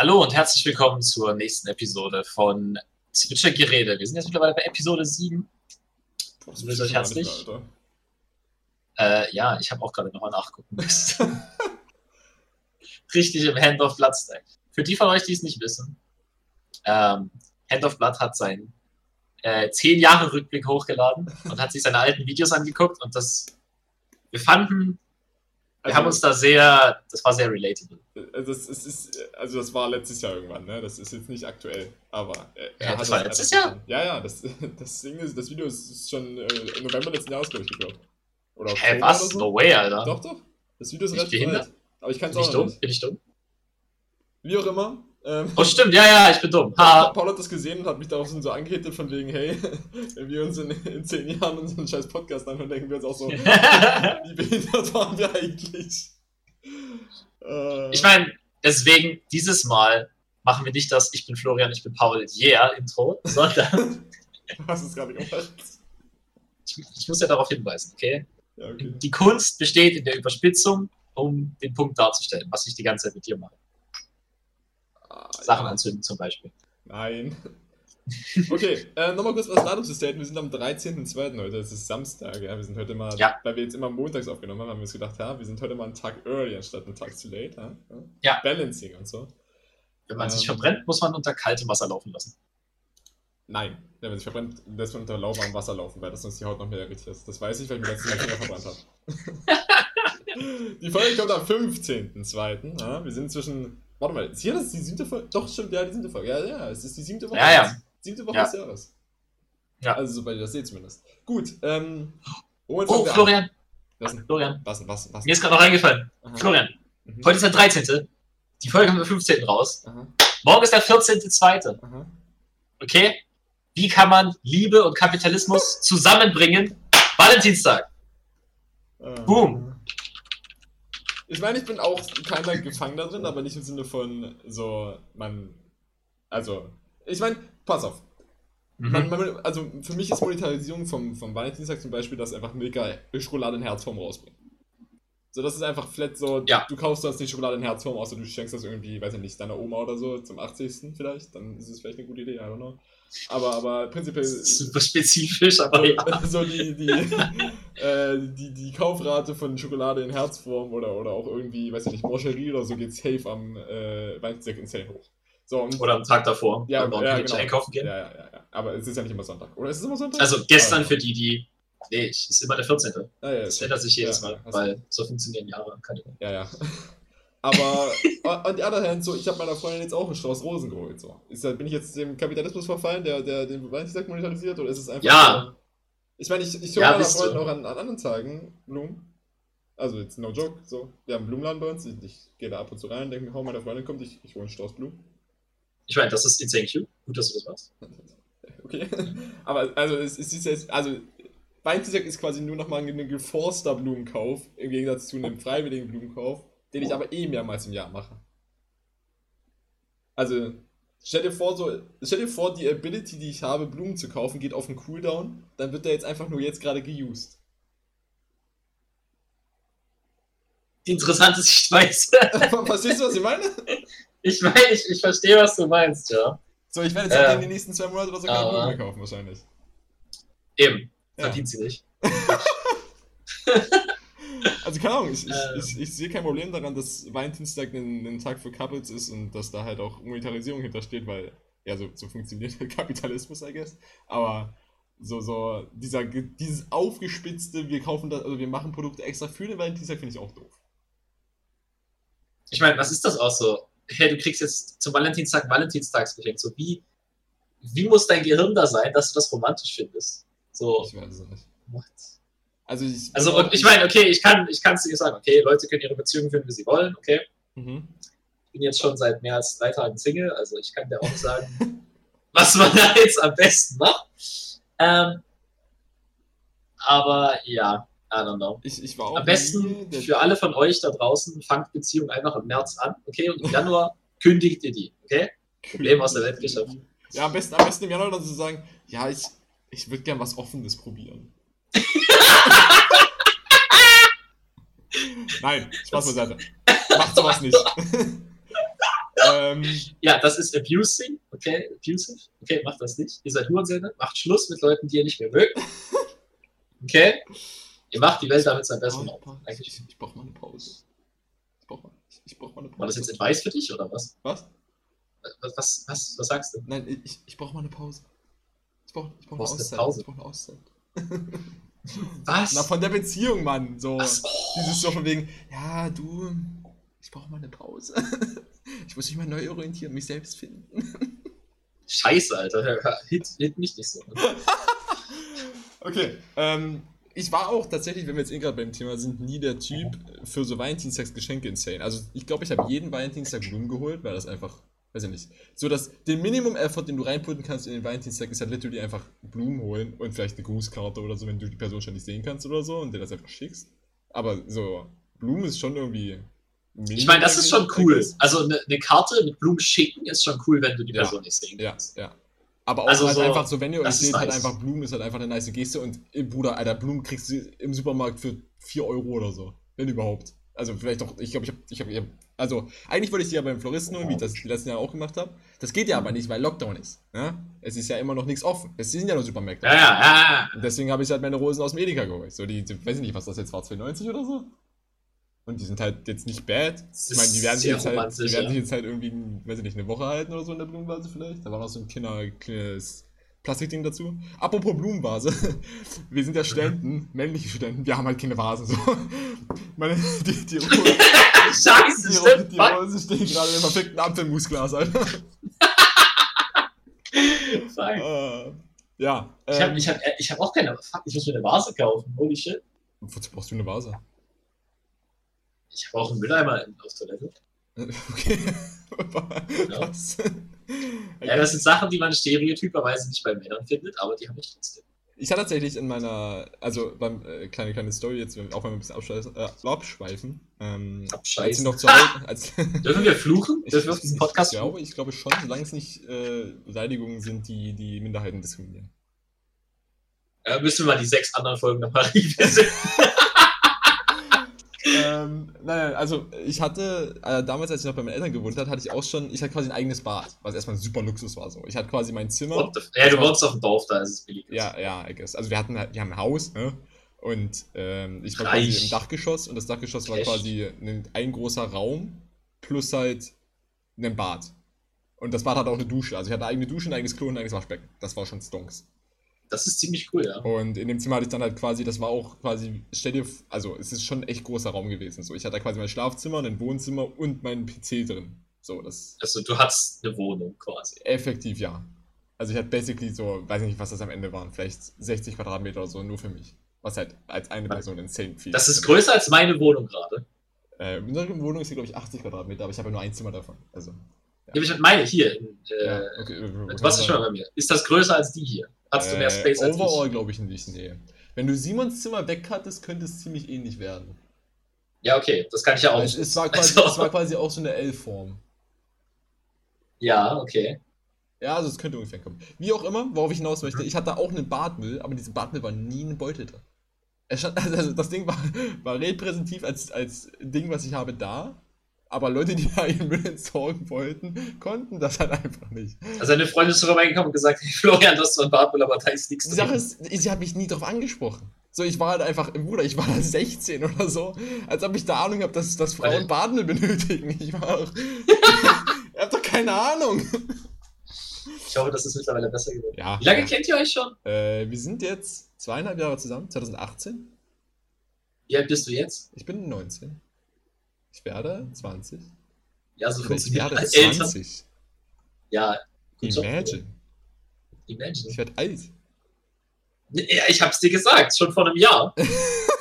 Hallo und herzlich willkommen zur nächsten Episode von Zwitscher Gerede. Wir sind jetzt mittlerweile bei Episode 7. Boah, Ich grüße euch herzlich. Alter. Äh, ja, ich habe auch gerade nochmal nachgucken müssen. Richtig im Hand of Blood Stack. Für die von euch, die es nicht wissen, ähm, Hand of Blood hat seinen äh, 10 Jahre Rückblick hochgeladen und hat sich seine alten Videos angeguckt und das, wir fanden, wir haben uns da sehr, das war sehr relatable. Also das, ist, ist, also das war letztes Jahr irgendwann, ne? Das ist jetzt nicht aktuell, aber äh, Ja, das war er letztes Jahr? Ja, ja, das, das Ding ist, das Video ist, schon äh, im November letzten Jahres, glaube ich, geglaubt. Oder Hä, Oktober was? oder so. No way, Alter. Doch, doch. Das Video ist relativ behindert? alt. Aber ich kann es Bin ich auch noch dumm? nicht. Bin ich dumm? Wie auch immer. Ähm, Oh, stimmt, ja, ja, ich bin dumm. Ha. Paul hat das gesehen und hat mich darauf so angehitet von wegen, hey, wenn wir uns in, in zehn Jahren unseren scheiß Podcast anhören, denken wir uns auch so, wie behindert waren wir eigentlich? Äh, Ich meine, deswegen, dieses Mal machen wir nicht das Ich bin Florian, ich bin Paul, yeah Intro, sondern hast es gerade gemacht. ich, ich muss ja darauf hinweisen, okay? Ja, okay. Die Kunst besteht in der Überspitzung, um den Punkt darzustellen, was ich die ganze Zeit mit dir mache. Sachen anzünden zum Beispiel. Nein. Okay, äh, nochmal kurz was Datumsystem. Wir sind am 13.02. heute, es ist Samstag, ja. Wir sind heute mal, Ja. weil wir jetzt immer montags aufgenommen haben, haben wir uns gedacht, ja, wir sind heute mal einen Tag early anstatt einen Tag zu late, ja. Ja. Balancing und so. Wenn man sich Ähm. verbrennt, muss man unter kaltem Wasser laufen lassen. Nein, wenn man sich verbrennt, lässt man unter lauwarmem Wasser laufen, weil das sonst die Haut noch mehr irritiert. Das weiß ich, weil ich mir letztes Mal Finger verbrannt habe. die Folge kommt am 15.02. Ja, wir sind zwischen. Warte mal, ist hier das die siebte Folge? Doch, stimmt, ja, die siebte Folge. Ja, ja, es ist die siebte Woche. Ja, ja. Siebte Woche Ja. des Jahres. Ja. Also, sobald ihr das seht zumindest. Gut, ähm. Oh, wir? Florian, Was denn? Florian, Was denn? Was denn? Was mir ist gerade noch eingefallen. Aha. Florian, Mhm. heute ist der 13. Die Folge kommt am 15. raus. Aha, Morgen ist der 14.2. aha. Okay? Wie kann man Liebe und Kapitalismus zusammenbringen? Valentinstag. Äh, Boom. Ich meine, ich bin auch keiner Gefangener drin, aber nicht im Sinne von so, man. Also, ich meine, pass auf. Man, Mhm. man, also für mich ist Monetarisierung vom, vom Valentinstag zum Beispiel, dass einfach Milka Schokolade in Herzform rausbringt. So, das ist einfach flat so, Ja. du kaufst das nicht Schokolade in Herzform, außer du schenkst das irgendwie, weiß ich nicht, deiner Oma oder so zum 80. vielleicht, dann ist es vielleicht eine gute Idee, I don't know. Aber, aber prinzipiell. Super spezifisch, aber ja. So, die, die, äh, die, die Kaufrate von Schokolade in Herzform oder, oder auch irgendwie, weiß ich nicht, Mancherie oder so geht safe am äh, Valentinstag insane hoch. So, Oder am Tag davor. ja, wenn wir ja, genau. einkaufen gehen. Ja, ja, ja, ja. Aber es ist ja nicht immer Sonntag. Oder ist es immer Sonntag? Also gestern Ah, für die, die. Nee, es ist immer der 14. Ah, ja, Das ändert sich jedes Mal, hast weil so funktionieren Jahre. Keine Ahnung. Ja, ja. Aber on the other hand, so, ich habe meiner Freundin jetzt auch einen Strauß Rosen geholt. So. Ist, bin ich jetzt dem Kapitalismus verfallen, der, der den Valentinstag monetarisiert, oder ist es einfach. Ja. So, ich meine, ich, ich hole Ja, meiner bist du. Freundin auch an, an anderen Tagen Blumen. Also jetzt no joke, so. Wir haben einen Blumenladen bei uns, ich, ich gehe da ab und zu rein, denke mir, oh, meine Freundin kommt, ich, ich hole einen Strauß Blumen. Ich meine, das ist insane cute. Gut, dass du das machst. Okay. Aber also es, es ist jetzt, also Valentinstag ist quasi nur nochmal ein geforster Blumenkauf, im Gegensatz zu einem freiwilligen Blumenkauf, den ich aber eh mehrmals im Jahr mache. Also, stell dir vor, so, stell dir vor, die Ability, die ich habe, Blumen zu kaufen, geht auf einen Cooldown, dann wird der jetzt einfach nur jetzt gerade geused. Interessante Sichtweise. Verstehst du, was ich meine? Ich meine, ich, ich verstehe, was du meinst, ja. So, ich werde jetzt Ähm, in den nächsten zwei Monaten oder so keine Blumen mehr kaufen, wahrscheinlich. Eben. Ja. Verdient sie nicht. Also keine Ahnung, ich, ich, Ähm. ich, ich sehe kein Problem daran, dass Valentinstag ein, ein Tag für Couples ist und dass da halt auch Monetarisierung hintersteht, weil, ja, so, so funktioniert der Kapitalismus, I guess. Aber so, so, dieser, dieses aufgespitzte, wir kaufen das, also wir machen Produkte extra für den Valentinstag, finde ich auch doof. Ich meine, was ist das auch so? Hey, du kriegst jetzt zum Valentinstag Valentinstagsgeschenk. So wie, wie muss dein Gehirn da sein, dass du das romantisch findest? So, Ich weiß es nicht. what? Also ich, Also, und ich meine, okay, ich kann ich es dir sagen, okay, Leute können ihre Beziehungen führen, wie sie wollen, okay. Mhm. Ich bin jetzt schon seit mehr als drei Tagen Single, also ich kann dir auch sagen, was man da jetzt am besten macht. Ähm, aber ja, I don't know. Ich, ich Am besten für alle von euch da draußen, fangt Beziehung einfach im März an, okay? Und im Januar kündigt ihr die, okay? Problem aus der Welt geschafft. Ja, am besten, am besten im Januar dann zu sagen, ja, ich, ich würde gern was Offenes probieren. Nein, Spaß beiseite. Macht sowas nicht. Ähm, Ja, das ist abusing. Okay, abusive. Okay, macht das nicht. Ihr seid Hurensöhne. Macht Schluss mit Leuten, die ihr nicht mehr mögt. Okay? Ihr macht die Welt damit sein besser. oh, ich, ich brauche mal eine Pause. Ich brauche mal, ich, brauch mal eine Pause. War das jetzt Advice für dich oder was? Was? Was, was, was, was sagst du? Nein, ich, ich brauche mal eine Pause. Ich brauche ich brauch eine Brauchst eine Auszeit. Pause? Ich brauche eine Auszeit. Was? Na, von der Beziehung, Mann. So. Ach so. Dieses so von wegen, ja, du, ich brauche mal eine Pause. Ich muss mich mal neu orientieren, mich selbst finden. Scheiße, Alter. Hit, hit mich nicht so. Okay, ähm, ich war auch tatsächlich, wenn wir jetzt eh gerade beim Thema sind, nie der Typ für so Valentinstagsgeschenke insane. Also ich glaube, ich habe jeden Valentinstag Blumen geholt, weil das einfach, weiß ich nicht, so dass den Minimum-Effort, den du reinputten kannst in den Valentinstag, ist halt literally einfach Blumen holen und vielleicht eine Grußkarte oder so, wenn du die Person schon nicht sehen kannst oder so und dir das einfach schickst. Aber so, Blumen ist schon irgendwie. Ich meine, das ist schon cool. Also eine ne Karte mit Blumen schicken ist schon cool, wenn du die Ja. Person nicht sehen Ja, kannst. ja. Aber auch Also halt so, einfach so, wenn ihr euch seht, halt nice. einfach Blumen ist halt einfach eine nice Geste und Bruder, Alter, Blumen kriegst du im Supermarkt für 4 Euro oder so. Wenn überhaupt. Also vielleicht auch, ich glaube, ich habe, ich habe, also eigentlich wollte ich die ja beim Floristen holen, wie ich das die letzten Jahre auch gemacht habe. Das geht ja aber nicht, weil Lockdown ist. Ja? Es ist ja immer noch nichts offen. Es sind ja nur Supermärkte. Ja, ja, ja. Und deswegen habe ich halt meine Rosen aus dem Edeka geholt. So die, die weiß ich nicht, was das jetzt war, 2,90 oder so. Und die sind halt jetzt nicht bad. Ich meine, die werden, sich jetzt halt, die werden ja. sich jetzt halt irgendwie, weiß ich nicht, eine Woche halten oder so in der Blumenvase vielleicht. Da war noch so ein Kinder, kleines Plastikding dazu. Apropos Blumenvase. Wir sind ja Studenten, männliche Studenten, wir haben halt keine Vasen. So. Meine, die, die, Rose, Scheiße, die, stimmt. die. Rose stehen gerade im perfekten Apfelmusglas, Alter. Fuck. Äh, ja. Ich habe ich hab, ich hab auch keine. Fuck, ich muss mir eine Vase kaufen. Holy shit. Wozu brauchst du eine Vase? Ich habe auch einen Mülleimer auf Toilette. Okay. Was? Ja, das sind Sachen, die man stereotyperweise nicht bei Männern findet, aber die habe ich trotzdem. Ich hatte tatsächlich in meiner, also beim äh, kleine kleine Story jetzt, auch wenn wir ein bisschen abschweifen, äh, abschweifen ähm, als ich noch zu Hause, als Dürfen wir fluchen? ich, Dürfen wir auf diesem Podcast ich glaube, ich glaube schon, solange es nicht äh, Beleidigungen sind, die die Minderheiten diskriminieren. Äh, müssen wir mal die sechs anderen Folgen nochmal revisiten. Ähm, nein, also ich hatte äh, damals, als ich noch bei meinen Eltern gewohnt habe, hatte ich auch schon, ich hatte quasi ein eigenes Bad, was erstmal ein super Luxus war. So, ich hatte quasi mein Zimmer. Ja, du wohnst auf dem Dorf, da ist es billig. Ja, ja, I guess. Also wir hatten halt, wir haben ein Haus, ne? Und ähm, ich war Reich. quasi im Dachgeschoss und das Dachgeschoss war Echt? quasi ein, ein großer Raum plus halt ein Bad. Und das Bad hatte auch eine Dusche. Also ich hatte eine eigene Dusche, ein eigenes Klo und ein eigenes Waschbecken. Das war schon Stonks. Das ist ziemlich cool, ja. Und in dem Zimmer hatte ich dann halt quasi, das war auch quasi, stell dir, also es ist schon ein echt großer Raum gewesen. So, ich hatte da quasi mein Schlafzimmer, ein Wohnzimmer und meinen PC drin. So, das Also du hattest eine Wohnung quasi. effektiv ja. Also ich hatte basically so, weiß nicht, was das am Ende waren, vielleicht 60 Quadratmeter oder so, nur für mich. Was halt als eine Person insane viel Das ist größer als meine Wohnung gerade. Äh, unsere Wohnung ist hier, glaube ich, 80 Quadratmeter, aber ich habe ja nur ein Zimmer davon. Also, Ja. Ich meine hier. Äh, ja, okay. äh, Du warst ja schon mal bei mir. Ist das größer als die hier? Hast du mehr Space als Overall ich? glaube ich nicht, nee. Wenn du Simons Zimmer weghattest, könnte es ziemlich ähnlich werden. Ja, okay, das kann ich ja auch. Es, es, war quasi, Also- es war quasi auch so eine L-Form. Ja, okay. Ja, also es könnte ungefähr kommen. Wie auch immer, worauf ich hinaus möchte, ich hatte auch einen Badmüll, aber in diesem Badmüll war nie ein Beutel drin. Stand, also das Ding war, war repräsentativ als, als Ding, was ich habe, da. Aber Leute, die da ihren Müll entsorgen wollten, konnten das halt einfach nicht. Also eine Freundin ist vorbeigekommen und gesagt, hey Florian, du hast zwar ein Bartmüll, aber da ist nichts Die Sache drin. ist, sie hat mich nie drauf angesprochen. So, ich war halt einfach, Bruder, ich war da 16 oder so, als ob ich da Ahnung habe, dass, dass Frauen Badmüll benötigen. Ich war auch, ich hab doch keine Ahnung. Ich hoffe, das ist mittlerweile besser geworden. Ja, Wie lange ja. kennt ihr euch schon? Äh, wir sind jetzt zweieinhalb Jahre zusammen, 2018. Wie alt bist du jetzt? Ich bin 19. Ich werde 20. Ja, so Oder ich werde als Eltern. 20. Ja. Imagine. Imagine. Ich werde alt. Ja, ich hab's dir gesagt, schon vor einem Jahr.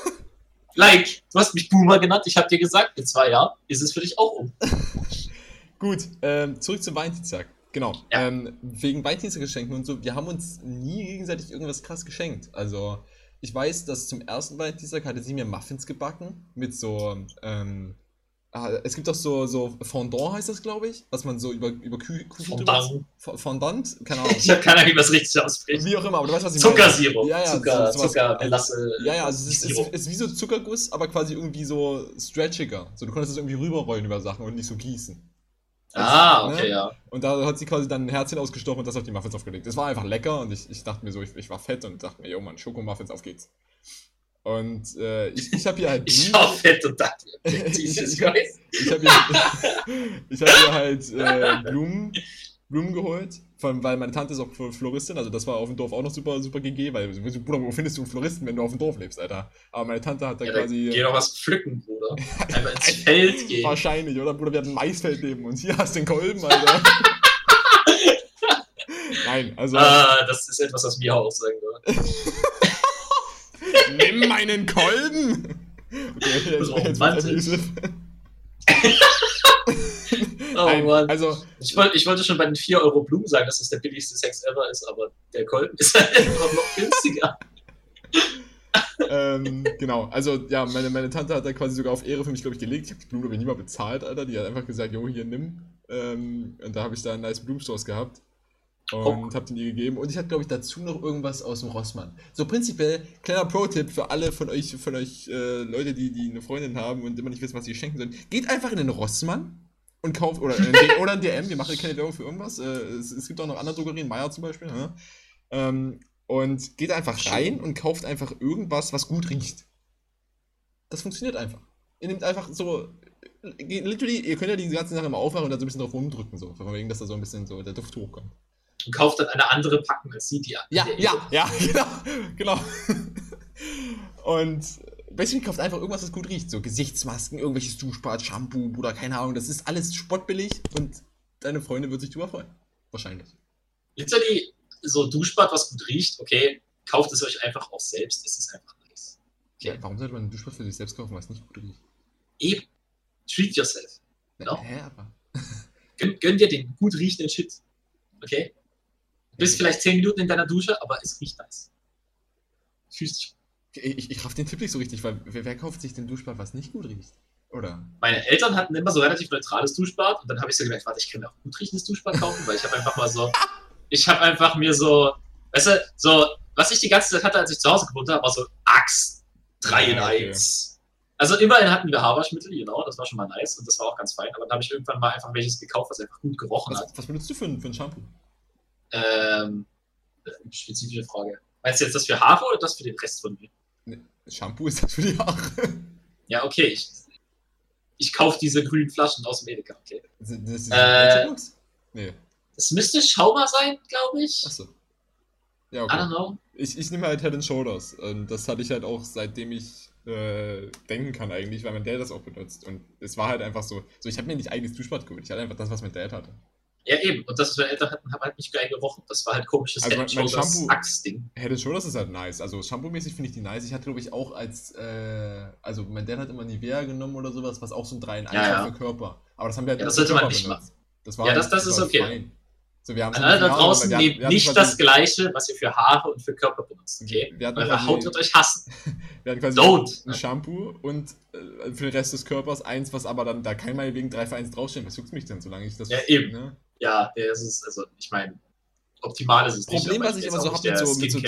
like, du hast mich Boomer genannt, ich hab dir gesagt, in zwei Jahren ist es für dich auch um. Gut, ähm, zurück zum Valentinstag. Genau. Ja. Ähm, wegen Valentinstaggeschenken und so, wir haben uns nie gegenseitig irgendwas krass geschenkt. Also, ich weiß, dass zum ersten Valentinstag hatte sie mir Muffins gebacken mit so, ähm, es gibt auch so, so Fondant heißt das, glaube ich, was man so über, über Kü Kuchen drüber- Fondant. F- Fondant? Keine Ahnung. Ich hab keine Ahnung, wie man es richtig ausspricht. Wie auch immer, aber du weißt, was ich Zuckersirup. Ja, ja, Zucker, so- Zucker. Ja, ja, also es ist, es ist wie so Zuckerguss, aber quasi irgendwie so stretchiger. So, du konntest es irgendwie rüberrollen über Sachen und nicht so gießen. Ah, ne? okay, ja. Und da hat sie quasi dann ein Herzchen ausgestochen und das auf die Muffins aufgelegt. Das war einfach lecker und ich, ich dachte mir so, ich, ich war fett und dachte mir, yo Mann, Schokomuffins, auf geht's. Und äh, ich, ich habe hier halt. Ich und dachte, Jesus Ich- Christ. ich habe hier, ich hab hier halt äh, Blumen, Blumen geholt, von, weil meine Tante ist auch Floristin, also das war auf dem Dorf auch noch super, super GG, weil, Bruder, wo findest du einen Floristen, wenn du auf dem Dorf lebst, Alter? Aber meine Tante hat da Ja, quasi... geh doch was pflücken, Bruder. Einfach ins Feld gehen. Wahrscheinlich, oder? Bruder, wir hatten ein Maisfeld neben uns. Hier hast du den Kolben, Alter. Nein, also Ah, das ist etwas, was mir auch sagen würde. Nimm meinen Kolben! Okay, Das romantisch. Oh Nein, Mann. also, Ich, wollt, ich wollte schon bei den 4 Euro Blumen sagen, dass das der billigste Sex ever ist, aber der Kolben ist halt einfach noch günstiger. ähm, genau, also ja, meine, meine Tante hat da quasi sogar auf Ehre für mich, glaube ich, gelegt. Ich habe die Blumen, glaube ich, nie mal bezahlt, Alter. Die hat einfach gesagt, jo, hier, nimm. Ähm, und da habe ich da einen nice Blumenstrauß gehabt. Und Oh. habe den ihr gegeben. Und ich hatte, glaube ich, dazu noch irgendwas aus dem Rossmann. So prinzipiell, kleiner Pro-Tipp für alle von euch, von euch äh, Leute, die, die eine Freundin haben und immer nicht wissen, was sie schenken sollen. Geht einfach in den Rossmann und kauft, oder den, oder in DM, wir machen keine Werbung für irgendwas. Äh, es, es gibt auch noch andere Drogerien, Meier zum Beispiel. Ne? Ähm, und geht einfach rein und kauft einfach irgendwas, was gut riecht. Das funktioniert einfach. Ihr nehmt einfach so. geht- Literally, ihr könnt ja die ganze Sache mal aufmachen und dann so ein bisschen drauf rumdrücken, so. Von wegen, dass da so ein bisschen so der Duft hochkommt. Und kauft dann eine andere Packung als die, die Ja, die- ja, ja, genau. genau. Und basically kauft einfach irgendwas, was gut riecht. So Gesichtsmasken, irgendwelches Duschbad, Shampoo, Bruder, keine Ahnung. Das ist alles spottbillig und deine Freundin wird sich drüber freuen. Wahrscheinlich. Literally, so Duschbad, was gut riecht, okay, kauft es euch einfach auch selbst, es ist einfach nice. Ja, warum sollte man ein Duschbad für sich selbst kaufen, was nicht gut riecht? Eben, treat yourself. Na, Doch. Hä, aber. Gönn, gönn dir den gut riechenden Shit. Okay? Du bist vielleicht 10 Minuten in deiner Dusche, aber es riecht nice. Dich. Ich, ich raff den Tipp nicht so richtig, weil wer, wer kauft sich den Duschbad, was nicht gut riecht? Oder? Meine Eltern hatten immer so relativ neutrales Duschbad und dann habe ich so gemerkt, warte, ich kann mir auch gut riechendes Duschbad kaufen, weil ich habe einfach mal so, ich habe einfach mir so, weißt du, so, was ich die ganze Zeit hatte, als ich zu Hause gewohnt habe, war so Axt 3 in Ja, okay. 1. Also immerhin hatten wir Haarwaschmittel, genau, das war schon mal nice und das war auch ganz fein, aber dann habe ich irgendwann mal einfach welches gekauft, was einfach gut gerochen hat. Was, was benutzt du für ein, für ein Shampoo? Ähm, spezifische Frage. Meinst du jetzt das für Haare oder das für den Rest von mir? Shampoo ist das für die Haare. Ja, okay, ich, ich kaufe diese grünen Flaschen aus dem Edeka, okay. Sind das die Äh? Nee. Das müsste Schaumer sein, glaube ich. Achso. Ja, I don't okay. know. Ich, ich nehme halt Head and Shoulders. Und das hatte ich halt auch seitdem ich äh, denken kann eigentlich, weil mein Dad das auch benutzt. Und es war halt einfach so, so ich habe mir nicht eigenes Duschbad geholt. Ich hatte einfach das, was mein Dad hatte. Ja, eben. Und das, was meine Eltern hatten, haben halt nicht geil gerochen. Das war halt komisches Also mein Shampoo- Axt-Ding. Head Shoulders ist halt nice. Also Shampoo-mäßig finde ich die nice. Ich hatte, glaube ich, auch als, äh, also mein Dad hat immer Nivea genommen oder sowas, was auch so ein 3 in 1 Ja, ja. für Körper. Aber das haben wir halt Ja, das sollte man nicht benutzt. Das war Ja, halt- das- das ist okay. fein. So, wir haben An alle da draußen, hatten- nehmt nicht das Gleiche, was ihr für Haare und für Körper benutzt, okay? Eure Haut wird euch hassen. Wir hatten quasi Don't. ein Shampoo und äh, für den Rest des Körpers eins, was aber dann da kein Mal wegen 3 für 1 draufsteht. Was juckt mich denn, solange ich das. Ja, eben. Ne? Ja, das ist, also, ich meine, optimal ist es nicht. Problem, was ich immer so habe mit der so, mit so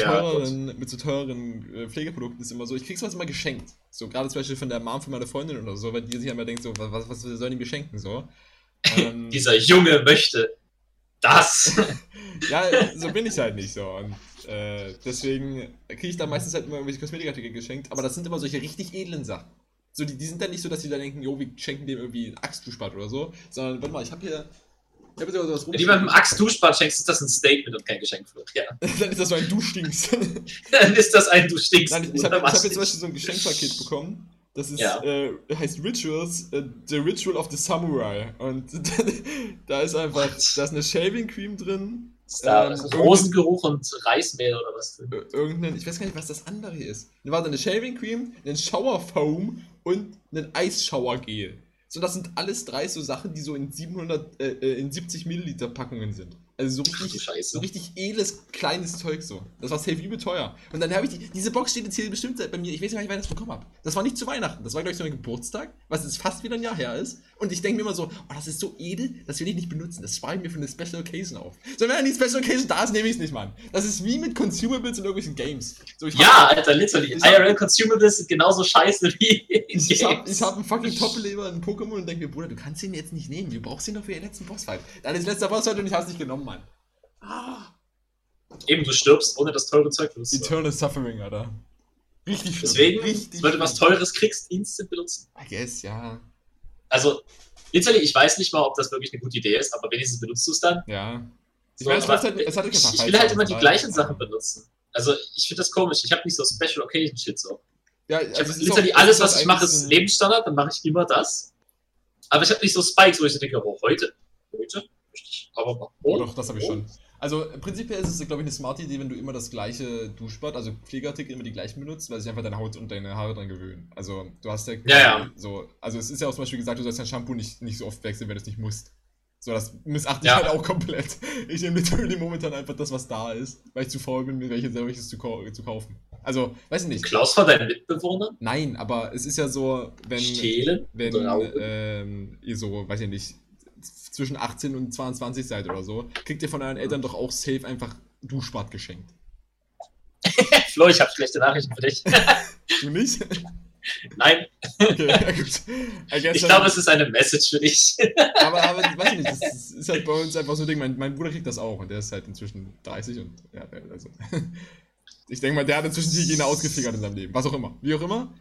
mit so teuren äh, Pflegeprodukten, ist immer so, ich krieg sowas immer geschenkt. So, gerade zum Beispiel von der Mom von meiner Freundin oder so, weil die sich immer denkt, so, was, was sollen die mir schenken, so. Ähm, Dieser Junge möchte das. ja, so bin ich halt nicht so. Und äh, deswegen kriege ich da meistens halt immer irgendwelche Kosmetikartikel geschenkt, aber das sind immer solche richtig edlen Sachen. So, die, die sind dann nicht so, dass die da denken, jo, wir schenken dem irgendwie ein Axtduschbad oder so, sondern, warte mal, ich habe hier, ich habe hier sowas Wenn jemandem Axt Duschbad schenkst, ist das ein Statement und kein Geschenk für Ja. Dann ist das so ein Du stinkst. Dann ist das ein Du stinkst. Nein, ich, habe hab jetzt zum? Beispiel so ein Geschenkpaket bekommen. Das ist, Ja. äh, heißt Rituals, äh, The Ritual of the Samurai. Und da ist einfach, da ist eine Shaving Cream drin, da ähm, Rosengeruch und Reismehl oder was drin? Ir- irgendein, ich weiß gar nicht, was das andere hier ist. Da war da eine Shaving Cream, ein Shower Foam und ein Eisshower Gel. So, das sind alles drei so Sachen, die so in 700, äh, äh, in 70 Milliliter Packungen sind. Also so richtig, so richtig edles, kleines Zeug so. Das war safe übel teuer. Und dann habe ich die, diese Box steht jetzt hier bestimmt bei mir, ich weiß gar nicht, wann ich das bekommen habe. Das war nicht zu Weihnachten, das war glaube ich zu meinem Geburtstag, was jetzt fast wieder ein Jahr her ist. Und ich denke mir immer so, oh, das ist so edel, das will ich nicht benutzen. Das spare ich mir für eine Special Occasion auf. So, wenn die Special Occasion da ist, nehme ich es nicht, Mann. Das ist wie mit Consumables in irgendwelchen Games. So, ich Ja, Alter, literally. IRL Consumables sind genauso scheiße wie in Ich, ich habe hab einen fucking Top-Lever in Pokémon und denke mir, Bruder, du kannst den jetzt nicht nehmen. Du brauchst ihn doch für den letzten Bossfight. Dann ist letzter Bossfight und ich hab's nicht genommen, Mann. Ah. Eben, du stirbst, ohne das teure Zeug zu. Eternal Suffering, Alter. Richtig schlimm. Deswegen, Richtig wenn du was. Teures kriegst, instant benutzen. I guess, ja. Also, literally, ich weiß nicht mal, ob das wirklich eine gute Idee ist, aber wenigstens benutzt du es dann. Ja. Ich So, es, aber halt, ich, ich will halt immer die gleichen Sachen benutzen. Also, ich finde das komisch. Ich habe nicht so Special Occasion Shit so. Ja, Ich also habe es ist literally auch- es alles, was ich mache, ist ein- Lebensstandard, dann mache ich immer das. Aber ich habe nicht so Spikes, wo ich so denke, oh, heute, heute möchte ich aber mal. Oh, doch, das habe ich schon. Also prinzipiell ist es, glaube ich, eine smarte Idee, wenn du immer das gleiche Duschbad, also Pflegeartikel immer die gleichen benutzt, weil sich einfach deine Haut und deine Haare dran gewöhnen. Also du hast ja, Ja, ja. so, also es ist ja auch zum Beispiel gesagt, du sollst dein Shampoo nicht, nicht so oft wechseln, wenn du es nicht musst. So, das missachte ich Ja. halt auch komplett. Ich nehme literally momentan einfach das, was da ist, weil ich zu faul bin, mir welche welches zu, zu kaufen. Also, weiß ich nicht. Klaus war dein Mitbewohner? Nein, aber es ist ja so, wenn Stehlen? wenn ähm, ihr so, weiß ich nicht, zwischen 18 und 22 seid oder so, kriegt ihr von euren Eltern doch auch safe einfach Duschbad geschenkt. Flo, ich habe schlechte Nachrichten für dich. Du nicht? Nein, Okay, ich glaube, es ist eine Message für dich. aber, aber weiß ich nicht, das ist, halt bei uns einfach so ein Ding. Mein, mein Bruder kriegt das auch und der ist halt inzwischen 30 und ja, also. Ich denke mal, der hat inzwischen die Hygiene ausgefigert in seinem Leben. Was auch immer. Wie auch immer.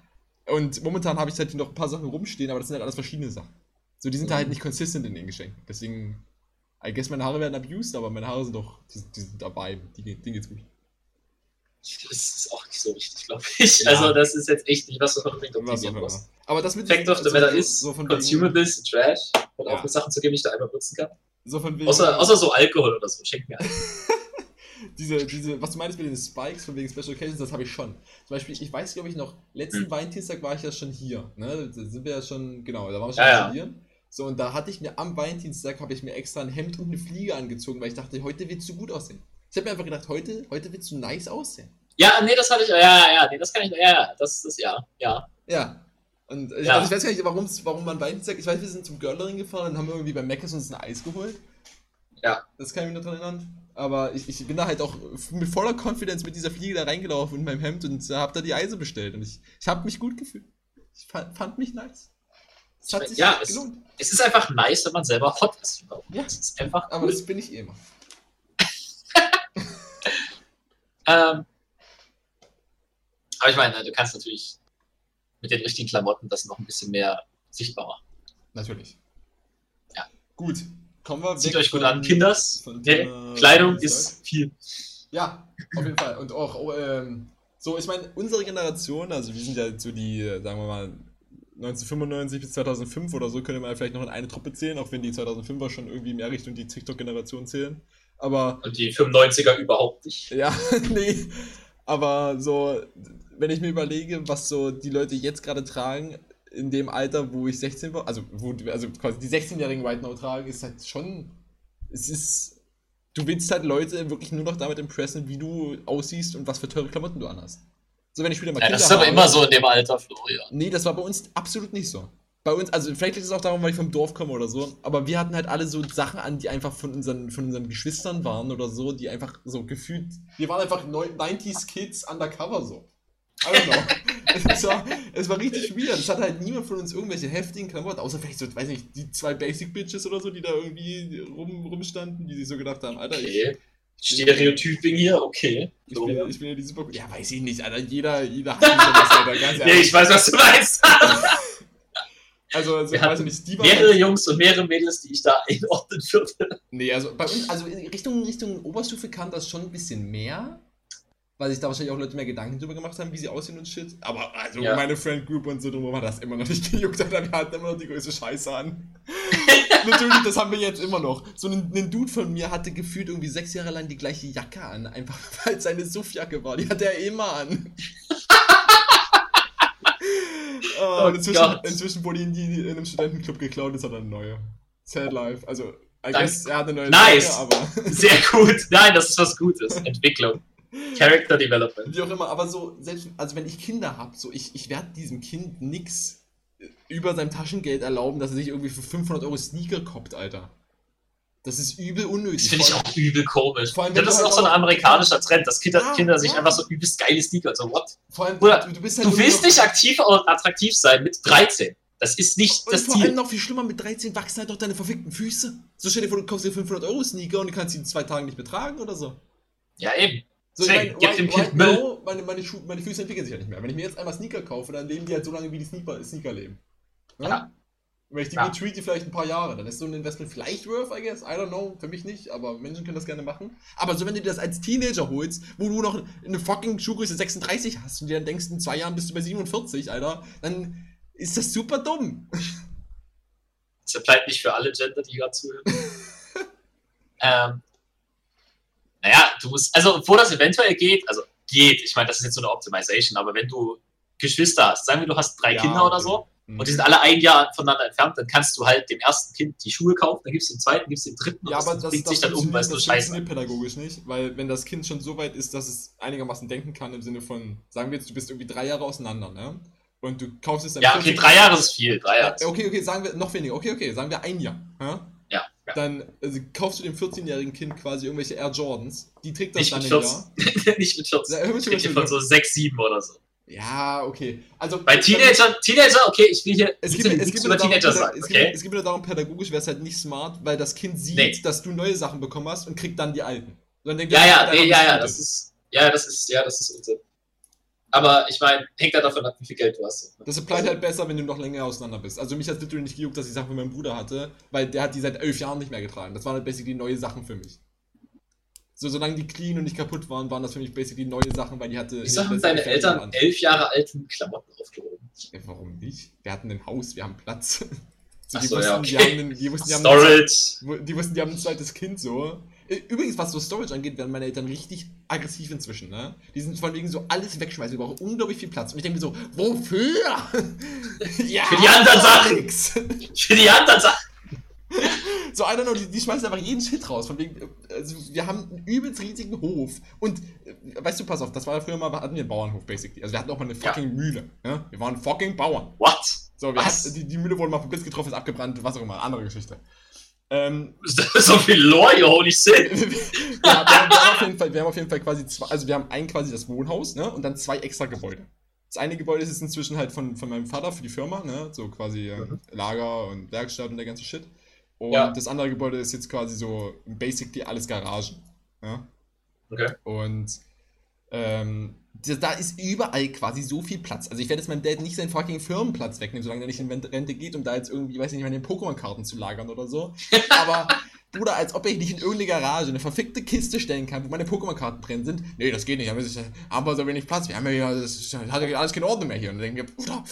Und momentan habe ich halt noch ein paar Sachen rumstehen, aber das sind halt alles verschiedene Sachen. So, die sind halt nicht consistent in den Geschenken. Deswegen, I guess meine Haare werden abused, aber meine Haare sind doch, die, die sind dabei. Die, denen geht's gut. Das ist auch nicht so wichtig, glaube ich. Ja. Also, das ist jetzt echt nicht, was du unbedingt Was auch optimieren immer. musst. Aber das mit Fact of the so- Matter ist, so von wegen, Consumables, Trash und Ja. auch mit Sachen zu geben, die ich da einmal nutzen kann. so von wegen Außer, außer so Alkohol oder so, schenk mir. diese, diese, was du meinst mit den Spikes von wegen Special Occasions, das habe ich schon. Zum Beispiel, ich weiß, glaube ich, noch, letzten Hm. Valentinstag war ich ja schon hier. Ne? Da sind wir ja schon, genau, da waren wir schon Ja, ja. So, und da hatte ich mir am Valentinstag, habe ich mir extra ein Hemd und eine Fliege angezogen, weil ich dachte, heute willst du gut aussehen. Ich habe mir einfach gedacht, heute, heute willst du nice aussehen. Ja, nee, das hatte ich, ja, ja, nee, das kann ich, ja, das ist, ja, ja. Ja. Und äh, Ja. Also ich weiß gar nicht, warum's, warum man Valentinstag, ich weiß, wir sind zum Girlering gefahren und haben irgendwie bei Mc's uns ein Eis geholt. Ja. Das kann ich mich noch dran erinnern. Aber ich, ich bin da halt auch mit voller Confidence mit dieser Fliege da reingelaufen in meinem Hemd und habe da die Eise bestellt. Und ich, ich habe mich gut gefühlt. Ich fand, fand mich nice. Es hat sich ja, es- gelohnt. Es ist einfach nice, wenn man selber hot ist. Ja. Es ist einfach Aber cool. das bin ich eh immer. Ähm, aber ich meine, du kannst natürlich mit den richtigen Klamotten das noch ein bisschen mehr sichtbar machen. Natürlich. Ja. Gut. Kommen wir Zieht weg euch gut von- an, Kinders. Thema Kleidung ist viel. Ja, auf jeden Fall. Und auch, oh, ähm, so, ich meine, unsere Generation, also wir sind ja so die, äh, sagen wir mal, 1995 bis 2005 oder so, könnte man vielleicht noch in eine Truppe zählen, auch wenn die 2005er schon irgendwie mehr Richtung die TikTok-Generation zählen. Aber, Und die 95er überhaupt nicht. ja, nee, aber so, wenn ich mir überlege, was so die Leute jetzt gerade tragen, in dem Alter, wo ich 16 war, also, wo, also quasi die 16-jährigen White Now tragen, ist halt schon, es ist, du willst halt Leute wirklich nur noch damit impressen, wie du aussiehst und was für teure Klamotten du anhast. So, wenn ich später mal Ja, das ist aber habe- immer so in dem Alter, Florian. Nee, das war bei uns absolut nicht so. Bei uns, also vielleicht liegt es auch daran, weil ich vom Dorf komme oder so, aber wir hatten halt alle so Sachen an, die einfach von unseren, von unseren Geschwistern waren oder so, die einfach so gefühlt. Wir waren einfach neu- 90s Kids undercover so. I don't know. es, war, es war richtig weird. Es hatte halt niemand von uns irgendwelche heftigen Klamotten, außer vielleicht so, weiß nicht, die zwei Basic Bitches oder so, die da irgendwie rum, rumstanden, die sich so gedacht haben, Alter, ich, Okay. Stereotyping hier, okay. ich, bin, ich bin ja die super. Ja, weiß ich nicht, Alter, jeder, jeder hat sowas, Alter, ganz nee, ich weiß, was du meinst. Also, also Wir weiß ich nicht, die waren mehrere Jungs und mehrere Mädels, die ich da einordnen würde. Nee, also bei uns, also in Richtung, Richtung Oberstufe kam das schon ein bisschen mehr. Weil sich da wahrscheinlich auch Leute mehr Gedanken drüber gemacht haben, wie sie aussehen und shit. Aber also Ja. meine Friend Group und so drumherum hat das immer noch nicht gejuckt, Alter. Wir hatten immer noch die größte Scheiße an. Natürlich, das haben wir jetzt immer noch. So ein, ein Dude von mir hatte gefühlt irgendwie sechs Jahre lang die gleiche Jacke an. Einfach weil es seine Suffjacke war. Die hatte er immer an. oh, Oh und inzwischen, Gott. inzwischen wurde ihn die in einem Studentenclub geklaut, jetzt hat er eine neue. Sad Life. Also, I guess, er hat eine neue Nice. Marke, aber Sehr gut. Nein, das ist was Gutes. Entwicklung. Character Development. wie auch immer, aber so, selbst, also wenn ich Kinder habe, so, ich, ich werde diesem Kind nix über sein Taschengeld erlauben, dass er sich irgendwie für 500 Euro Sneaker koppt, Alter. Das ist übel unnötig. Das finde ich allem- auch übel komisch. Vor allem, das ist halt auch so ein amerikanischer Trend, dass Kinder, Ja, Kinder sich ja. einfach so übelst geile Sneaker, so what? Vor allem, Bruder, du, halt Du willst nicht aktiv und attraktiv sein mit 13. Das ist nicht Und das vor allem Ziel. noch viel schlimmer, mit 13 wachsen halt doch deine verfickten Füße. So stell dir vor, du kaufst dir 500 Euro Sneaker und du kannst sie in zwei Tagen nicht mehr tragen oder so. Ja, eben. So, ich Deswegen, mein, gib right- dem Kind right Müll. now, meine, meine, Schu meine Füße entwickeln sich ja nicht mehr. Wenn ich mir jetzt einmal Sneaker kaufe, dann leben die halt so lange, wie die Sneaker, Sneaker leben. Ne? Ja. Wenn ich die Ja. gut treat, die vielleicht ein paar Jahre, dann ist so ein Investment vielleicht worth, I guess. I don't know, für mich nicht, aber Menschen können das gerne machen. Aber so, wenn du dir das als Teenager holst, wo du noch eine fucking Schuhgröße 36 hast und dir dann denkst, in zwei Jahren bist du bei 47, Alter, dann ist das super dumm. Das bleibt nicht für alle Gender, die gerade zuhören. ähm, naja, du musst, also wo das eventuell geht, also geht, ich meine, das ist jetzt so eine Optimization, aber wenn du Geschwister hast, sagen wir, du hast drei Ja, Kinder oder okay. so, Mhm. und die sind alle ein Jahr voneinander entfernt, dann kannst du halt dem ersten Kind die Schuhe kaufen, dann gibst du dem zweiten, gibst du dem dritten Ja, aber das das, bringt das sich dann um, weil es nur scheiße funktioniert pädagogisch nicht, weil wenn das Kind schon so weit ist, dass es einigermaßen denken kann, im Sinne von, sagen wir jetzt, du bist irgendwie drei Jahre auseinander, ne? Und du kaufst es dann Ja, okay, drei Jahre ist viel, drei Jahre. ist Okay, okay, sagen wir noch weniger, okay, okay, sagen wir ein Jahr, ja? Ja. Dann also, kaufst du dem 14-jährigen Kind quasi irgendwelche Air Jordans, die trägt das Nicht dann mit ein 14. Jahr. nicht mit 14. Ja, hör mich Ich hier von so 6, 7 oder so. Ja, okay. Also, Bei Teenagern, Teenager, okay, ich will hier Es gibt, es, gibt über darum, Teenager sagen, es, okay? gibt, es gibt nur darum, pädagogisch wäre es halt nicht smart, weil das Kind sieht, Nee. dass du neue Sachen bekommen hast und kriegt dann die alten. Dann denkt Ja, ja, nee, ja, ja, das ist, ja, das ist, ja, das ist Unsinn. Aber ich meine, hängt ja davon ab, wie viel Geld du hast. Das applied halt besser, wenn du noch länger auseinander bist. Also mich hat literally nicht gejuckt, dass ich Sachen von meinem Bruder hatte, weil der hat die seit elf Jahren nicht mehr getragen. Das waren halt basically neue Sachen für mich. So, solange die clean und nicht kaputt waren, waren das für mich basically neue Sachen, weil die hatte... Wieso haben deine Feld Eltern an. elf Jahre alten Klamotten aufgehoben? Ja, warum nicht? Wir hatten ein Haus, wir haben Platz. So, Ach die, so, wussten, ja, die, okay. haben ein, die, wussten, die, haben ein, Storage. die wussten, die haben ein zweites Kind so. Übrigens, was so Storage angeht, werden meine Eltern richtig aggressiv inzwischen, ne? Die sind von wegen so alles wegschmeißen, die brauchen unglaublich viel Platz. Und ich denke mir so, wofür? ja, Für die anderen Sachen. Für die anderen Sachen. So, I don't know, die, die schmeißen einfach jeden Shit raus. Von wegen, also wir haben einen übelst riesigen Hof. Und, äh, weißt du, pass auf, das war ja früher mal, hatten wir einen Bauernhof, basically. Also wir hatten auch mal eine Ja. fucking Mühle. Ja? Wir waren fucking Bauern. What? So, wir Was? hatten, die, die Mühle wurde mal vom Blitz getroffen, ist abgebrannt, was auch immer, andere Geschichte. Ähm, so viel Lore, holy shit. wir, haben, wir, haben auf jeden Fall, wir haben auf jeden Fall quasi zwei, also wir haben ein quasi das Wohnhaus, ne, und dann zwei extra Gebäude. Das eine Gebäude ist jetzt inzwischen halt von, von meinem Vater für die Firma, ne, so quasi äh, Mhm. Lager und Werkstatt und der ganze Shit. Und Ja. das andere Gebäude ist jetzt quasi so basically alles Garagen. Ja? Okay. Und ähm, da- ist überall quasi so viel Platz. Also ich werde jetzt meinem Dad nicht seinen fucking Firmenplatz wegnehmen, solange er nicht in Rente geht, um da jetzt irgendwie, weiß ich nicht, meine Pokémon-Karten zu lagern oder so. Aber, Bruder, als ob ich nicht in irgendeine Garage eine verfickte Kiste stellen kann, wo meine Pokémon-Karten drin sind. Nee, das geht nicht, haben wir so wenig Platz. Wir haben ja das hat ja alles keine Ordnung mehr hier. Und dann denke ich, mir, Bruder,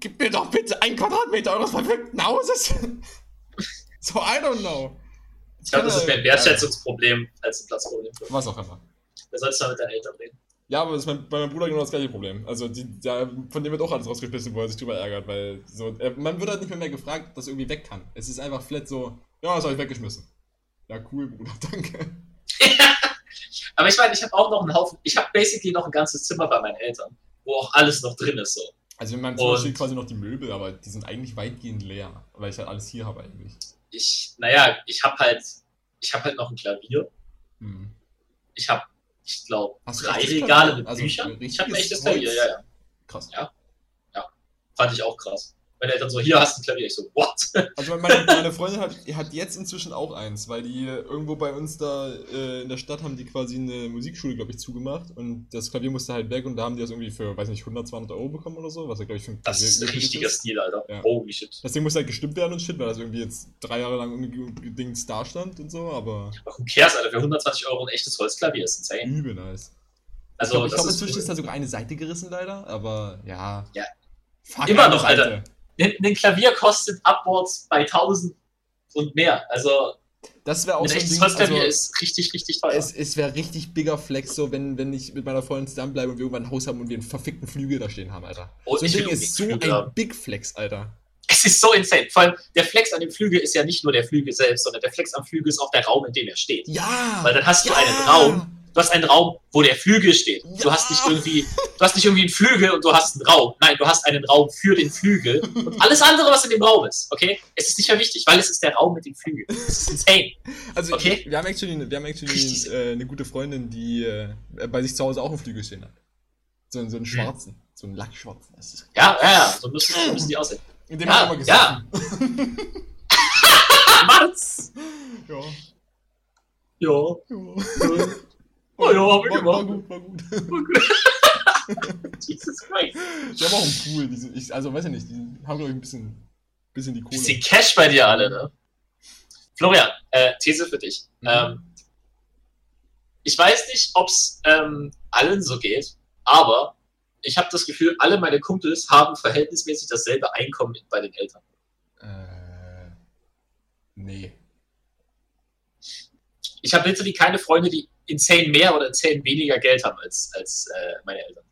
gib mir doch bitte ein Quadratmeter eures verfickten Hauses. so, I don't know. Ich glaube, das ist mehr ein Wertschätzungsproblem als ein Platzproblem. Was auch immer. Da sollst du mal mit deinen Eltern reden. Ja, aber das ist mein, bei meinem Bruder genau das gleiche Problem. Also die, der, von dem wird auch alles rausgeschmissen, wo er sich drüber ärgert, weil so, man wird halt nicht mehr, mehr gefragt, dass irgendwie weg kann. Es ist einfach flat so, ja, das habe ich weggeschmissen. Ja, cool, Bruder, danke. Aber ich meine, ich habe auch noch einen Haufen, ich habe basically noch ein ganzes Zimmer bei meinen Eltern, wo auch alles noch drin ist. So. Also in meinem Zimmer steht quasi noch die Möbel, aber die sind eigentlich weitgehend leer, weil ich halt alles hier habe eigentlich. Ich, naja, ich habe halt, ich habe halt noch ein Klavier. Hm. Ich habe, ich glaube, drei Regale mit Also Büchern. Ich habe ein echtes? Klavier, ja, ja. Krass. Ja. Fand ich auch krass. Meine Eltern so, hier hast du ein Klavier. Ich so, what? Also meine, meine Freundin hat, hat jetzt inzwischen auch eins, weil die irgendwo bei uns da äh, in der Stadt haben die quasi eine Musikschule, glaube ich, zugemacht und das Klavier musste halt weg und da haben die das irgendwie für, weiß nicht, 100, 200 Euro bekommen oder so, was ja, glaube ich, für ein Das ist ein richtiger ist. Stil, Alter. Ja. Holy shit. Das Ding muss halt gestimmt werden und shit, weil das irgendwie jetzt drei Jahre lang Dings da stand und so, aber who cares, Alter? Für 120 Euro ein echtes Holzklavier ist insane. übel nice. Also, ich glaube, glaub, ist inzwischen cool. ist da sogar eine Seite gerissen leider, aber ja. Ja. Fuck Immer noch, Alter. Ein, Klavier kostet upwards bei 1000 und mehr. Also, Das wäre auch ein so ein echtes Ding, also, ist richtig, richtig teuer. es, es wäre richtig bigger Flex, so wenn, wenn ich mit meiner Freundin zusammenbleibe und wir irgendwann ein Haus haben und wir einen verfickten Flügel da stehen haben, Alter. Oh, so ein Ding ist so Flügel ein haben. Big Flex, Alter. Es ist so insane. Vor allem, der Flex an dem Flügel ist ja nicht nur der Flügel selbst, sondern der Flex am Flügel ist auch der Raum, in dem er steht. Ja! Weil dann hast du ja. einen Raum, du hast einen Raum, wo der Flügel steht. Du Ja. hast nicht irgendwie, du hast nicht irgendwie einen Flügel und du hast einen Raum. Nein, du hast einen Raum für den Flügel und alles andere, was in dem Raum ist. Okay? Es ist nicht mehr wichtig, weil es ist der Raum mit dem Flügel. Das ist insane. Also, Okay. wir haben actually, wir haben actually äh, eine gute Freundin, die äh, bei sich zu Hause auch einen Flügel stehen hat. So, einen- so einen Hm. schwarzen, so einen lackschwarzen. Ja, ja, ja. So müssen, so müssen die aussehen. in dem Ja, haben wir gesessen. Mats! Ja. Ja. ja. Oh ja, hab ich war, war gemacht. gut, war gut. Jesus Christ. Die haben auch einen Pool, die ich, also weiß ich nicht, die haben glaube ich ein bisschen, bisschen die Kohle. Bisschen Cash bei dir alle, ne? Florian, äh, These für dich. Mhm. Ähm, ich weiß nicht, ob es ähm, allen so geht, aber ich habe das Gefühl, alle meine Kumpels haben verhältnismäßig dasselbe Einkommen bei den Eltern. Äh, nee. Ich habe literally keine Freunde, die insane mehr oder insane weniger Geld haben als, als äh, meine Eltern.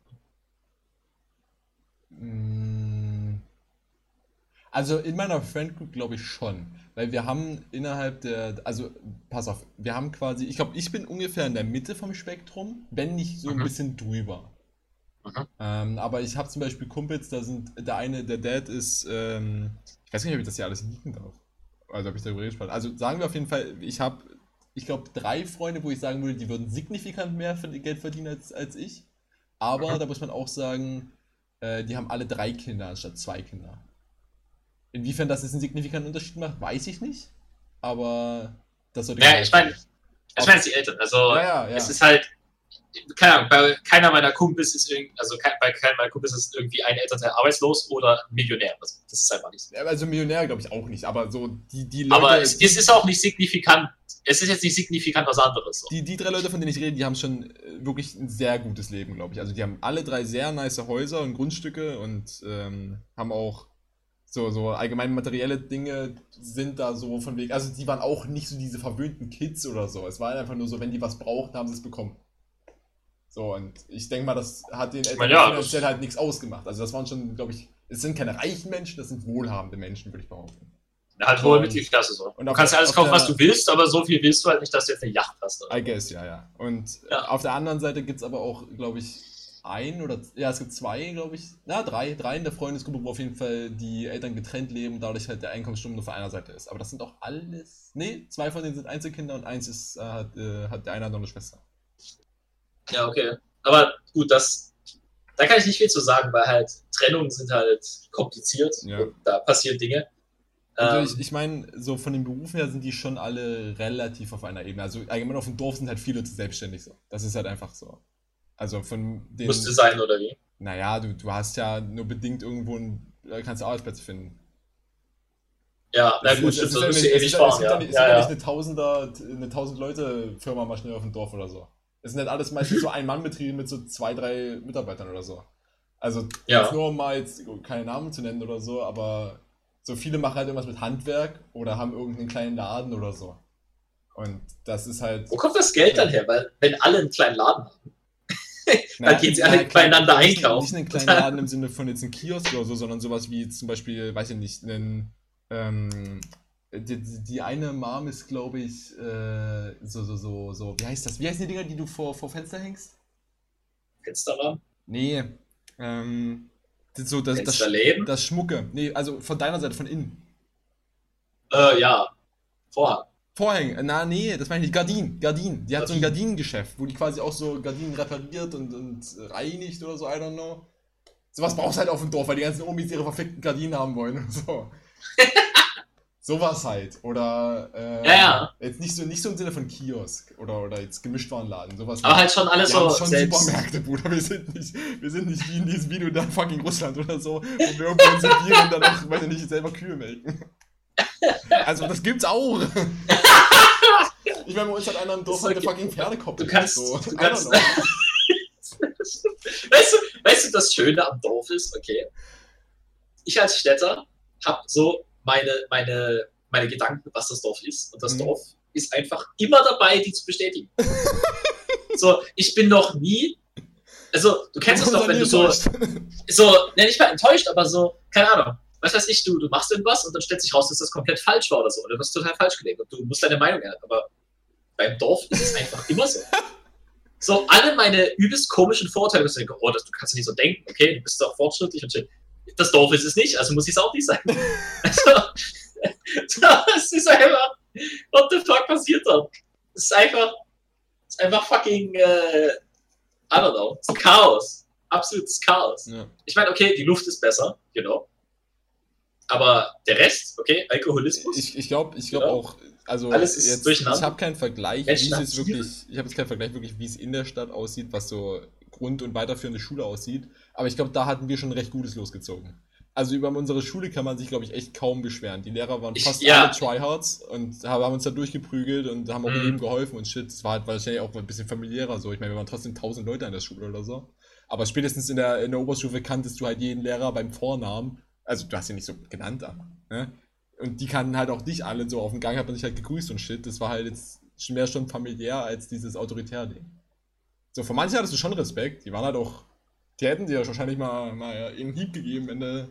Mm. Also in meiner Friend Group glaube ich schon, weil wir haben innerhalb der, also pass auf, wir haben quasi, ich glaube, ich bin ungefähr in der Mitte vom Spektrum, wenn nicht so ein Mhm. bisschen drüber. Mhm. Ähm, aber ich habe zum Beispiel Kumpels, da sind, der eine, der Dad ist, ähm, ich weiß nicht, ob ich das hier alles nicken darf. Also ob ich darüber reden Also sagen wir auf jeden Fall, ich habe, ich glaube, drei Freunde, wo ich sagen würde, die würden signifikant mehr Geld verdienen als, als ich. Aber Mhm. da muss man auch sagen, äh, die haben alle drei Kinder anstatt zwei Kinder. Inwiefern das jetzt einen signifikanten Unterschied macht, weiß ich nicht. Aber das sollte Ja, man ich meine, ich meine, die Eltern. Also, Ja, ja, ja. es ist halt, keine Ahnung, bei keiner meiner Kumpels ist irgendwie, also bei keinem meiner Kumpels ist irgendwie ein Elternteil arbeitslos oder Millionär. Also, das ist einfach nicht so. Ja, Also Millionär glaube ich auch nicht, aber so die, die Leute. Aber es, es ist auch nicht signifikant, es ist jetzt nicht signifikant was anderes. So. Die, die drei Leute, von denen ich rede, die haben schon äh, wirklich ein sehr gutes Leben, glaube ich. Also die haben alle drei sehr nice Häuser und Grundstücke und ähm, haben auch so, so allgemein materielle Dinge sind da so von wegen. Also die waren auch nicht so diese verwöhnten Kids oder so. Es war einfach nur so, wenn die was brauchten, haben sie es bekommen. So, und ich denke mal, das hat den Eltern ja, finanziell halt nichts ausgemacht. Also das waren schon, glaube ich, es sind keine reichen Menschen, das sind wohlhabende Menschen, würde ich behaupten. Halt hohe Mitgliedsklasse so. Und du auf kannst ja alles auf kaufen, was du willst, aber so viel willst du halt nicht, dass du jetzt eine Yacht hast. Oder? I guess, ja, ja. Und Ja. äh, auf der anderen Seite gibt es aber auch, glaube ich, ein oder ja, es gibt zwei, glaube ich, na, drei, drei in der Freundesgruppe, wo auf jeden Fall die Eltern getrennt leben und dadurch halt der Einkommensstrom nur für einer Seite ist. Aber das sind auch alles. Nee, zwei von denen sind Einzelkinder und eins ist, äh, hat, äh, hat der eine noch eine Schwester. Ja, okay. Aber gut, das, da kann ich nicht viel zu sagen, weil halt Trennungen sind halt kompliziert Ja. und da passieren Dinge. Also ich, ich meine, so von den Berufen her sind die schon alle relativ auf einer Ebene. Also allgemein auf dem Dorf sind halt viele selbstständig so. Das ist halt einfach so. Also von den. musste sein, oder wie? Naja, du, du hast ja nur bedingt irgendwo ein, äh, kannst Arbeitsplätze finden. Ja, na gut, ist- stimmt, so ist ewig ist fahren, ja. es gibt ja ja. nicht eine Tausender, eine tausend Leute Firma mal schnell auf dem Dorf oder so. Es sind halt alles meistens so Ein-Mann-Betriebe mit so zwei, drei Mitarbeitern oder so. Also Ja. nur um mal jetzt keine Namen zu nennen oder so, aber so viele machen halt irgendwas mit Handwerk oder haben irgendeinen kleinen Laden oder so. Und das ist halt. Wo kommt das Geld dann her? Weil, wenn alle einen kleinen Laden haben. Naja, gehen sie alle beieinander nicht- einkaufen. Nicht einen kleinen Laden im Sinne von jetzt ein Kiosk oder so, sondern sowas wie zum Beispiel, weiß ich nicht, einen. Ähm, die, die die eine Mom ist, glaube ich, äh, so, so, so, so, wie heißt das? Wie heißen die Dinger, die du vor, vor Fenster hängst? Fensterrahmen? Nee, ähm, das, so, das, das, das Schmucke. Nee, also von deiner Seite, von innen. Äh, ja. Vorhang. Vorhänge, na nee, das meine ich nicht, Gardinen, Gardinen. Die hat so ein Gardinen. Gardinengeschäft, wo die quasi auch so Gardinen repariert und, und reinigt oder so, I don't know. Sowas brauchst du halt auf dem Dorf, weil die ganzen Omis ihre verfickten Gardinen haben wollen und so. Sowas halt. Oder äh, Ja, ja. jetzt nicht so, nicht so im Sinne von Kiosk oder, oder jetzt Gemischtwarenladen, sowas. Aber halt schon alles wir so schon selbst. Supermärkte, Bruder. Wir sind nicht, wir sind nicht wie in diesem Video da fucking Russland oder so, wo wir irgendwo unsere Bier und dann auch, weiß ich nicht, selber Kühe melken. Also das gibt's auch. Ich meine, bei uns hat einer im Dorf halt eine fucking Pferdekoppel. Du kannst- so. du kannst- weißt, du, weißt du, das Schöne am Dorf ist, okay, ich als Städter habe so meine, meine, meine Gedanken, was das Dorf ist. Und das Mhm. Dorf ist einfach immer dabei, die zu bestätigen. so, ich bin noch nie. Also, du kennst es doch, wenn du so, so, ne, nicht mal enttäuscht, aber so, keine Ahnung. was weiß ich, du, du machst irgendwas und dann stellt sich raus, dass das komplett falsch war oder so. Oder du hast total falsch gelegt und du musst deine Meinung ändern. Aber beim Dorf ist es einfach immer so. So, alle meine übelst komischen Vorurteile, ich denke, oh, das, du kannst nicht so denken, okay, du bist doch fortschrittlich und shit. Das Dorf ist es nicht, also muss ich es auch nicht sein. Also, das ist einfach, what the fuck passiert da? Das ist einfach, das ist einfach fucking, äh, I don't know, ist Chaos. Absolutes Chaos. Ja. Ich meine, okay, die Luft ist besser, genau. Aber der Rest, okay, Alkoholismus. Ich, ich glaube ich glaub Ja. auch, also Alles ist jetzt, durcheinander. ich habe keinen Vergleich, wie es wirklich, ich habe jetzt keinen Vergleich wirklich, wie es in der Stadt aussieht, was so Grund- und weiterführende Schule aussieht. Aber ich glaube, da hatten wir schon recht Gutes losgezogen. Also über unsere Schule kann man sich, glaube ich, echt kaum beschweren. Die Lehrer waren Ich- fast ja. alle Tryhards und haben uns da durchgeprügelt und haben auch Mhm. jedem geholfen und shit. Es war halt wahrscheinlich auch ein bisschen familiärer so. Ich meine, wir waren trotzdem tausend Leute an der Schule oder so. Aber spätestens in der, in der Oberstufe kanntest du halt jeden Lehrer beim Vornamen. Also du hast ihn nicht so genannt, aber. Ne? Und die kannten halt auch dich alle so auf dem Gang, hat man sich halt gegrüßt und shit. Das war halt jetzt schon mehr schon familiär als dieses autoritär Ding. So, von manchen hattest du schon Respekt. Die waren halt auch. Die hätten dir wahrscheinlich mal, mal einen Hieb gegeben, wenn du,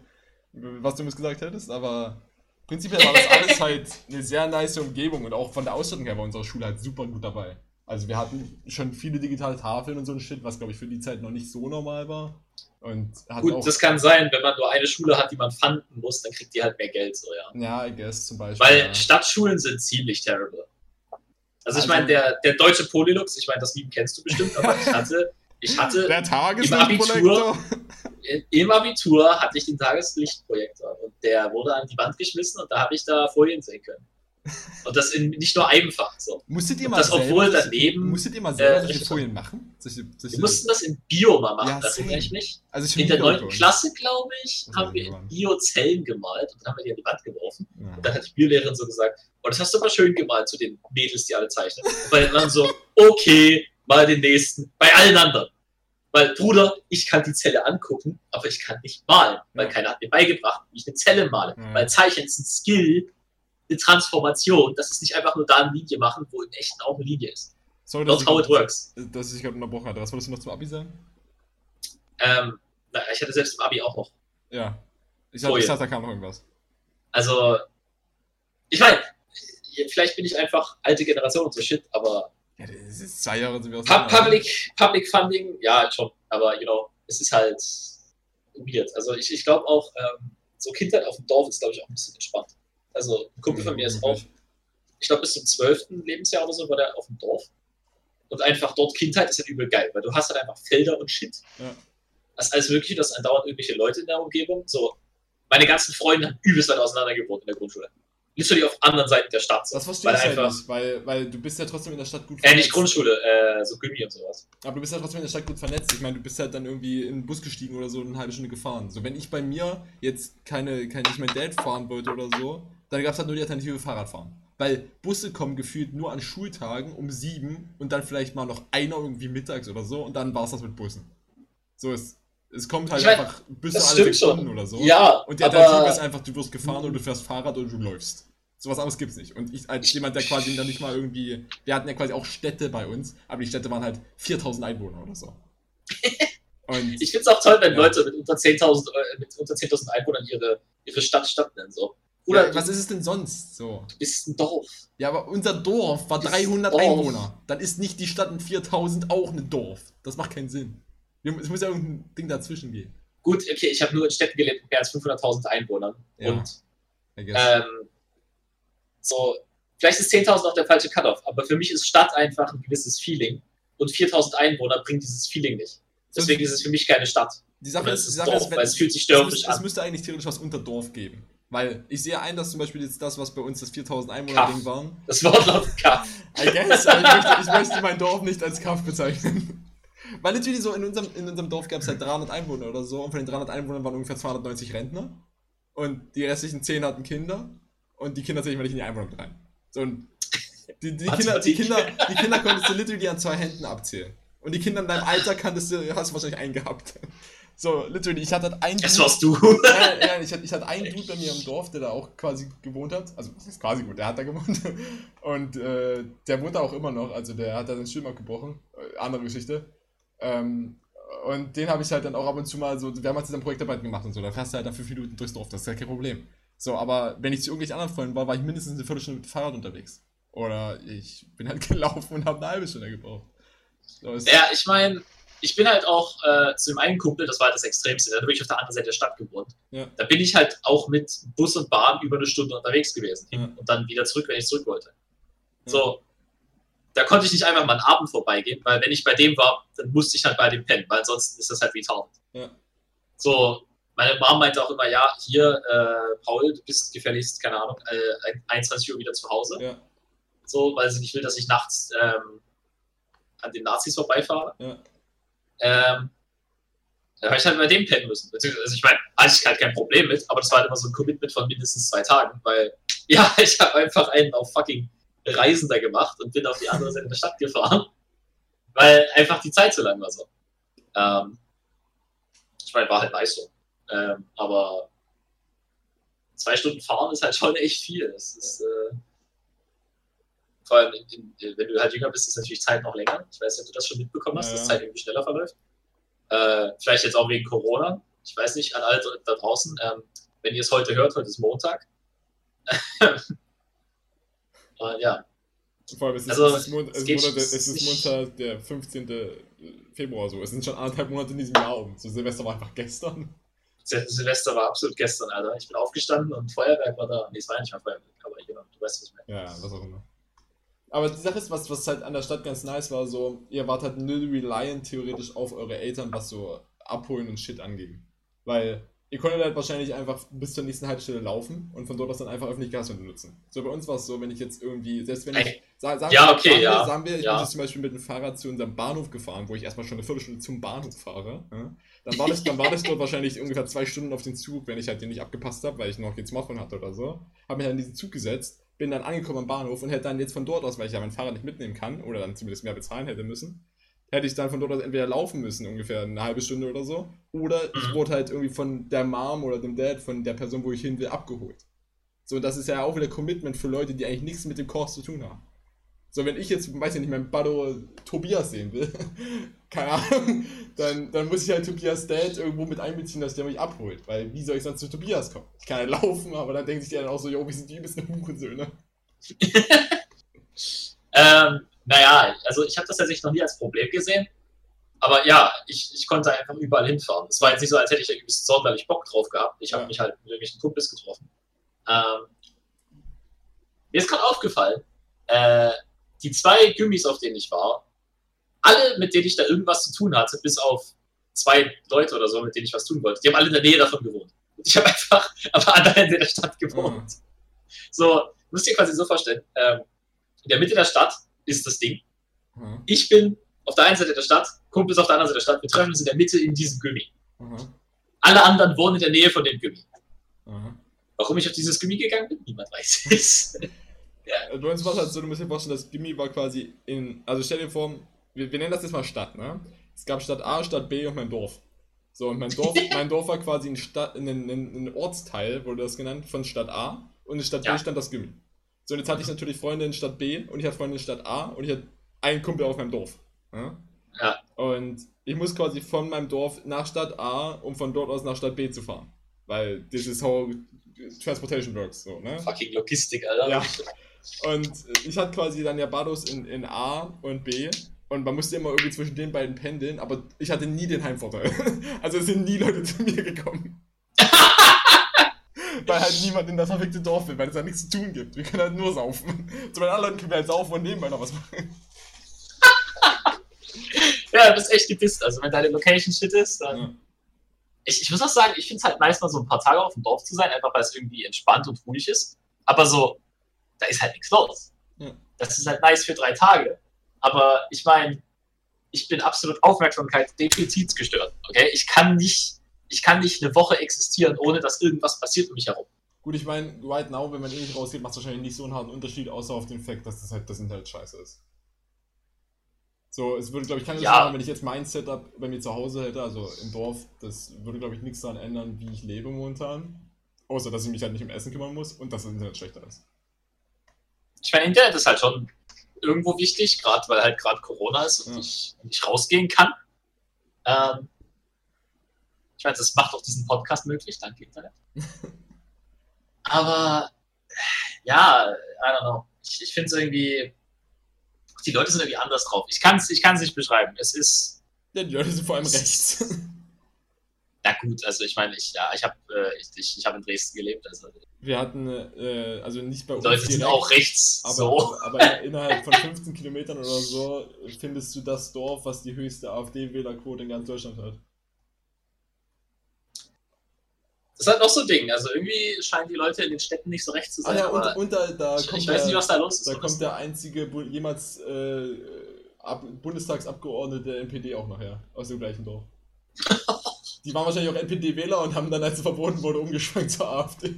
was du mir gesagt hättest, aber prinzipiell war das alles halt eine sehr nice Umgebung und auch von der Ausstattung her war unsere Schule halt super gut dabei. Also wir hatten schon viele digitale Tafeln und so ein Shit, was glaube ich für die Zeit noch nicht so normal war. Und Gut, das kann sein, wenn man nur eine Schule hat, die man fanden muss, dann kriegt die halt mehr Geld, so, ja. ja, I guess zum Beispiel. Weil ja. Stadtschulen sind ziemlich terrible. Also ich Also- meine, der, der deutsche Polylux, ich meine, das Meme kennst du bestimmt, aber ich hatte, ich hatte der Im Tageslichtprojektor. im Abitur hatte ich den Tageslichtprojektor und der wurde an die Wand geschmissen und da habe ich da Folien sehen können. Und das in nicht nur einem Fach. So. Musstet ihr mal das, obwohl selber, daneben, musstet ihr mal selber äh, solche Folien machen? Solche, solche, Wir mussten das in Bio mal machen, Ja, das erinnere ich same. mich. also In der Chemie, 9. glaub ich. Klasse, glaube ich, haben wir in Bio Zellen gemalt und dann haben wir die an die Wand geworfen. Ja. Und dann hat die Biolehrerin so gesagt, oh, das hast du aber schön gemalt zu den Mädels, die alle zeichnen. Und bei den anderen so, okay, mal den nächsten. Bei allen anderen. Weil, Bruder, ich kann die Zelle angucken, aber ich kann nicht malen. Weil keiner hat mir beigebracht, wie ich eine Zelle male. Ja. Weil Zeichnen ist ein Skill, eine Transformation. Das ist nicht einfach nur da eine Linie machen, wo im echten auch eine Linie ist. Sorry, dass That's how it works. dass ich gerade unterbrochen hatte. Was wolltest du noch zum Abi sagen? Ähm, na, ich hatte selbst im Abi auch noch. Ja. Ich dachte, ich dachte, da kam noch irgendwas. Also, ich meine, vielleicht bin ich einfach alte Generation und so shit, aber Ja, das ist zwei Jahre sind wir Pu Public, Public Funding, ja, schon, aber you know, es ist halt weird. Also ich, ich glaube auch, ähm, so Kindheit auf dem Dorf ist, glaube ich, auch ein bisschen entspannt. Also ein Kumpel von mir ist auch, ich glaube, bis zum 12. Lebensjahr oder so war der auf dem Dorf. Und einfach dort Kindheit ist halt übel geil, weil du hast halt einfach Felder und Shit. Ja. Das ist alles mögliche, du hast andauernd irgendwelche Leute in der Umgebung. So, meine ganzen Freunde haben übelst weit auseinander gewohnt in der Grundschule. Literally auf anderen Seiten der Stadt. So. Das verstehe weil ich halt einfach, nicht, weil, weil du bist ja trotzdem in der Stadt gut äh, nicht Grundschule, äh, so Gummi und sowas. Aber du bist ja trotzdem in der Stadt gut vernetzt. Ich meine, du bist halt dann irgendwie in den Bus gestiegen oder so und eine halbe Stunde gefahren. So, wenn ich bei mir jetzt keine, kein, nicht mein Dad fahren wollte oder so, dann gab es halt nur die Alternative Fahrradfahren. Weil Busse kommen gefühlt nur an Schultagen um sieben und dann vielleicht mal noch einer irgendwie mittags oder so und dann war es das mit Bussen. So, es, es kommt halt Ich mein, einfach Busse das alle. Stunden oder so. Ja, Und die Alternative ist einfach, du wirst gefahren oder du fährst Fahrrad oder du läufst. Sowas anderes gibt's nicht. Und ich als jemand, der quasi dann nicht mal irgendwie, wir hatten ja quasi auch Städte bei uns, aber die Städte waren halt 4000 Einwohner oder so. Und ich finde es auch toll, wenn Ja. Leute mit unter 10.000 äh, mit unter 10.000 Einwohnern ihre, ihre Stadt Stadt nennen. So. Oder ja, was ist es denn sonst so? du bist ein Dorf. Ja, aber unser Dorf war Das 300 Dorf. Einwohner. Dann ist nicht die Stadt mit 4000 auch ein Dorf. Das macht keinen Sinn. Es muss ja irgendein Ding dazwischen gehen. Gut, okay, ich habe nur in Städten gelebt mit mehr als 500.000 Einwohnern. Ja. Und ähm, so, vielleicht ist 10.000 auch der falsche Cut-off, aber für mich ist Stadt einfach ein gewisses Feeling. Und 4.000 Einwohner bringt dieses Feeling nicht. Deswegen ist es für mich keine Stadt. die Sache ist, es die Sache Dorf, ist, wenn, weil es fühlt sich es, dörflich müsste, es an. müsste eigentlich theoretisch was unter Dorf geben. Weil ich sehe ein, dass zum Beispiel jetzt das, was bei uns das 4000 Kaff. Einwohner-Ding waren, Das Wort lautet Kaff. I guess, ich möchte, ich möchte mein Dorf nicht als Kampf bezeichnen. Weil natürlich so in unserem, in unserem Dorf gab es halt 300 Einwohner oder so und von den 300 Einwohnern waren ungefähr 290 Rentner und die restlichen 10 hatten Kinder und die Kinder zähle ich mal nicht in die Einwohnung mit rein. So, und die, die, Kinder, die. Kinder, die Kinder konntest du literally an zwei Händen abzählen. Und die Kinder in deinem Alter kanntest du, hast du wahrscheinlich einen gehabt. So, literally, ich hatte halt einen Das Dude- warst du. ja, ja, ich, hatte, ich hatte einen Dude bei mir im Dorf, der da auch quasi gewohnt hat. Also, was ist quasi gut, der hat da gewohnt. Und äh, der wohnt da auch immer noch. Also, der hat da den Schirm abgebrochen. Äh, andere Geschichte. Ähm, Und den habe ich halt dann auch ab und zu mal so, wir haben halt zusammen Projektarbeit gemacht und so, da fährst du halt nach fünf Minuten durchs Dorf, das ist ja kein Problem. So, aber wenn ich zu irgendwelchen anderen Freunden war, war ich mindestens eine Viertelstunde mit dem Fahrrad unterwegs. Oder ich bin halt gelaufen und habe eine halbe Stunde gebraucht. So, ja, ich meine, ich bin halt auch äh, zu dem einen Kumpel, das war halt das Extremste, da bin ich auf der anderen Seite der Stadt gewohnt. Ja. Da bin ich halt auch mit Bus und Bahn über eine Stunde unterwegs gewesen ja. und dann wieder zurück, wenn ich zurück wollte. Ja. So, da konnte ich nicht einfach mal einen Abend vorbeigehen, weil wenn ich bei dem war, dann musste ich halt bei dem pennen, weil ansonsten ist das halt retarded. Ja. So, meine Mom meinte auch immer, ja, hier, äh, Paul, du bist gefälligst, keine Ahnung, äh, 21 Uhr wieder zu Hause. Ja. So, weil sie nicht will, dass ich nachts ähm, an den Nazis vorbeifahre. Ja. Ähm, da habe ich halt bei dem pennen müssen. Also ich meine, hatte ich halt kein Problem mit, aber das war halt immer so ein Commitment von mindestens zwei Tagen, weil ja, ich habe einfach einen auf fucking Reisender gemacht und bin auf die andere Seite der Stadt gefahren, weil einfach die Zeit zu lang war so. Ähm, ich meine, war halt Leistung. Ähm, aber zwei Stunden fahren ist halt schon echt viel. Das ist, äh, vor allem, in, in, wenn du halt jünger bist, ist natürlich Zeit noch länger. Ich weiß nicht, ob du das schon mitbekommen hast, ja, dass Zeit irgendwie schneller verläuft. Äh, vielleicht jetzt auch wegen Corona. Ich weiß nicht, an alle da draußen, ähm, wenn ihr es heute hört, heute ist Montag. Und ja. Vor allem, es ist, also, es ist, Mon es ist, Monat, es ist Montag, der 15. Februar so. Es sind schon anderthalb Monate in diesem Jahr um. So Silvester war einfach gestern. Sil Silvester war absolut gestern, Alter. Ich bin aufgestanden und Feuerwerk war da. Nee, es war nicht mal Feuerwerk, aber genau, du weißt es nicht mehr. Ja, was auch immer. Aber die Sache ist, was, was halt an der Stadt ganz nice war, so, ihr wart halt null reliant theoretisch auf eure Eltern, was so abholen und Shit anging. Weil ihr konntet halt wahrscheinlich einfach bis zur nächsten Haltestelle laufen und von dort aus dann einfach öffentlich Gasmittel nutzen. So bei uns war es so, wenn ich jetzt irgendwie, selbst wenn ich, sag, sagen, ja, okay, sagen, ja. Wir, sagen wir, ich ja. bin jetzt zum Beispiel mit dem Fahrrad zu unserem Bahnhof gefahren, wo ich erstmal schon eine Viertelstunde zum Bahnhof fahre, ja? dann, war das, dann war das dort wahrscheinlich ungefähr zwei Stunden auf den Zug, wenn ich halt den nicht abgepasst habe, weil ich noch kein Smartphone hatte oder so. Habe mich dann in diesen Zug gesetzt, bin dann angekommen am Bahnhof und hätte dann jetzt von dort aus, weil ich ja mein Fahrrad nicht mitnehmen kann oder dann zumindest mehr bezahlen hätte müssen, hätte ich dann von dort aus entweder laufen müssen, ungefähr eine halbe Stunde oder so, oder ich mhm. wurde halt irgendwie von der Mom oder dem Dad, von der Person, wo ich hin will, abgeholt. So, das ist ja auch wieder Commitment für Leute, die eigentlich nichts mit dem Kurs zu tun haben. So, wenn ich jetzt, weiß ich nicht, meinen Bado Tobias sehen will, keine Ahnung, dann, dann muss ich halt Tobias Dad irgendwo mit einbeziehen, dass der mich abholt. Weil wie soll ich sonst zu Tobias kommen? Ich kann ja laufen, aber dann denkt sich der dann auch so, jo, wir sind die bisschen Hurensöhne. ähm, naja, also ich habe das tatsächlich noch nie als Problem gesehen. Aber ja, ich, ich konnte einfach überall hinfahren. Es war jetzt nicht so, als hätte ich irgendwie sonderlich Bock drauf gehabt. Ich habe ja. mich halt mit irgendwelchen Kumpels getroffen. Ähm, mir ist gerade aufgefallen, äh, die zwei Gummis, auf denen ich war, alle, mit denen ich da irgendwas zu tun hatte, bis auf zwei Leute oder so, mit denen ich was tun wollte, die haben alle in der Nähe davon gewohnt. Und ich habe einfach am anderen Ende der Stadt gewohnt. Mhm. So, musst dir quasi so vorstellen, ähm, in der Mitte der Stadt ist das Ding. Mhm. Ich bin auf der einen Seite der Stadt, Kumpel ist auf der anderen Seite der Stadt, wir treffen uns in der Mitte in diesem Gummi. Mhm. Alle anderen wohnen in der Nähe von dem Gummi. Mhm. Warum ich auf dieses Gummi gegangen bin, niemand weiß es. ja. War es halt so, du musst dir vorstellen, das Gummi war quasi in, also stell dir vor, wir, wir nennen das jetzt mal Stadt, ne? Es gab Stadt A, Stadt B und mein Dorf. So, und mein Dorf, mein Dorf war quasi ein, Stadt, ein, ein, ein Ortsteil, wurde das genannt, von Stadt A und in Stadt ja. B stand das Gimmi. So, und jetzt hatte ich natürlich Freunde in Stadt B und ich hatte Freunde in Stadt A und ich hatte einen Kumpel auf meinem Dorf. Ja? ja. Und ich muss quasi von meinem Dorf nach Stadt A, um von dort aus nach Stadt B zu fahren. Weil this is how transportation works. So, ne? Fucking Logistik, Alter. Ja. Und ich hatte quasi dann ja Bados in, in A und B und man musste immer irgendwie zwischen den beiden pendeln, aber ich hatte nie den Heimvorteil. Also es sind nie Leute zu mir gekommen. weil halt niemand in das verfickte Dorf will, weil es da nichts zu tun gibt. Wir können halt nur saufen. Zu meinen anderen können wir halt saufen und nebenbei noch was machen. ja, du bist echt gepisst. Also wenn deine Location shit ist, dann. Ja. Ich, ich muss auch sagen, ich finde es halt nice, mal so ein paar Tage auf dem Dorf zu sein, einfach weil es irgendwie entspannt und ruhig ist. Aber so, da ist halt nichts los. Ja. Das ist halt nice für drei Tage. Aber ich meine, ich bin absolut Aufmerksamkeitsdefizitgestört. Okay, ich kann nicht ich kann nicht eine Woche existieren, ohne dass irgendwas passiert um mich herum. Gut, ich meine, right now, wenn man eh nicht rausgeht, macht es wahrscheinlich nicht so einen harten Unterschied, außer auf den Fakt, dass das halt das Internet scheiße ist. So, es würde, glaube ich, keine ja. machen, wenn ich jetzt mein Setup bei mir zu Hause hätte, also im Dorf, das würde, glaube ich, nichts daran ändern, wie ich lebe momentan. Außer, dass ich mich halt nicht um Essen kümmern muss und dass das Internet schlechter ist. Ich meine, Internet ist halt schon irgendwo wichtig, gerade weil halt gerade Corona ist und ja. ich nicht rausgehen kann. Ähm, ich meine, das macht auch diesen Podcast möglich, dank Internet. Aber ja, I don't know. Ich, ich finde es irgendwie, die Leute sind irgendwie anders drauf. Ich kann es ich kann's nicht beschreiben. Es ist. Ja, die Leute sind vor allem rechts. Ja gut, also ich meine, ich, ja, ich habe äh, ich, ich, ich hab in Dresden gelebt. Also Wir hatten, äh, also nicht bei uns. Leute sind auch rechts. aber, so. aber innerhalb von 15 Kilometern oder so findest du das Dorf, was die höchste AfD-Wählerquote in ganz Deutschland hat. Das ist halt noch so ein Ding. Also irgendwie scheinen die Leute in den Städten nicht so rechts zu Ah sein. ja, und, und da, da ich, kommt ich weiß der, nicht, was da los ist. da kommt der einzige jemals äh, Ab Bundestagsabgeordnete der NPD auch nachher, aus dem gleichen Dorf. Die waren wahrscheinlich auch NPD-Wähler und haben dann, als es verboten wurde, umgeschwenkt zur AfD.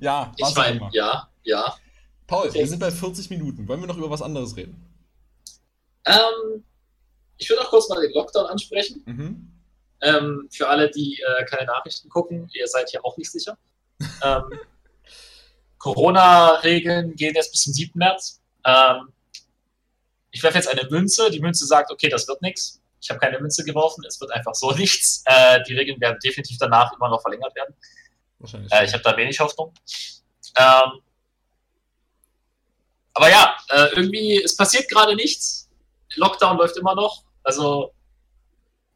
Ja, ich meine, ja, ja. Paul, Okay. wir sind bei 40 Minuten. Wollen wir noch über was anderes reden? Ähm, ich würde auch kurz mal den Lockdown ansprechen. Mhm. Ähm, für alle, die äh, keine Nachrichten gucken, ihr seid hier auch nicht sicher. Ähm, Corona-Regeln gehen jetzt bis zum 7. März. Ähm, ich werfe jetzt eine Münze. Die Münze sagt, okay, das wird nichts. Ich habe keine Münze geworfen. Es wird einfach so nichts. Äh, die Regeln werden definitiv danach immer noch verlängert werden. Wahrscheinlich. Äh, ich habe da wenig Hoffnung. Ähm, aber ja, äh, irgendwie, es passiert gerade nichts. Lockdown läuft immer noch. Also,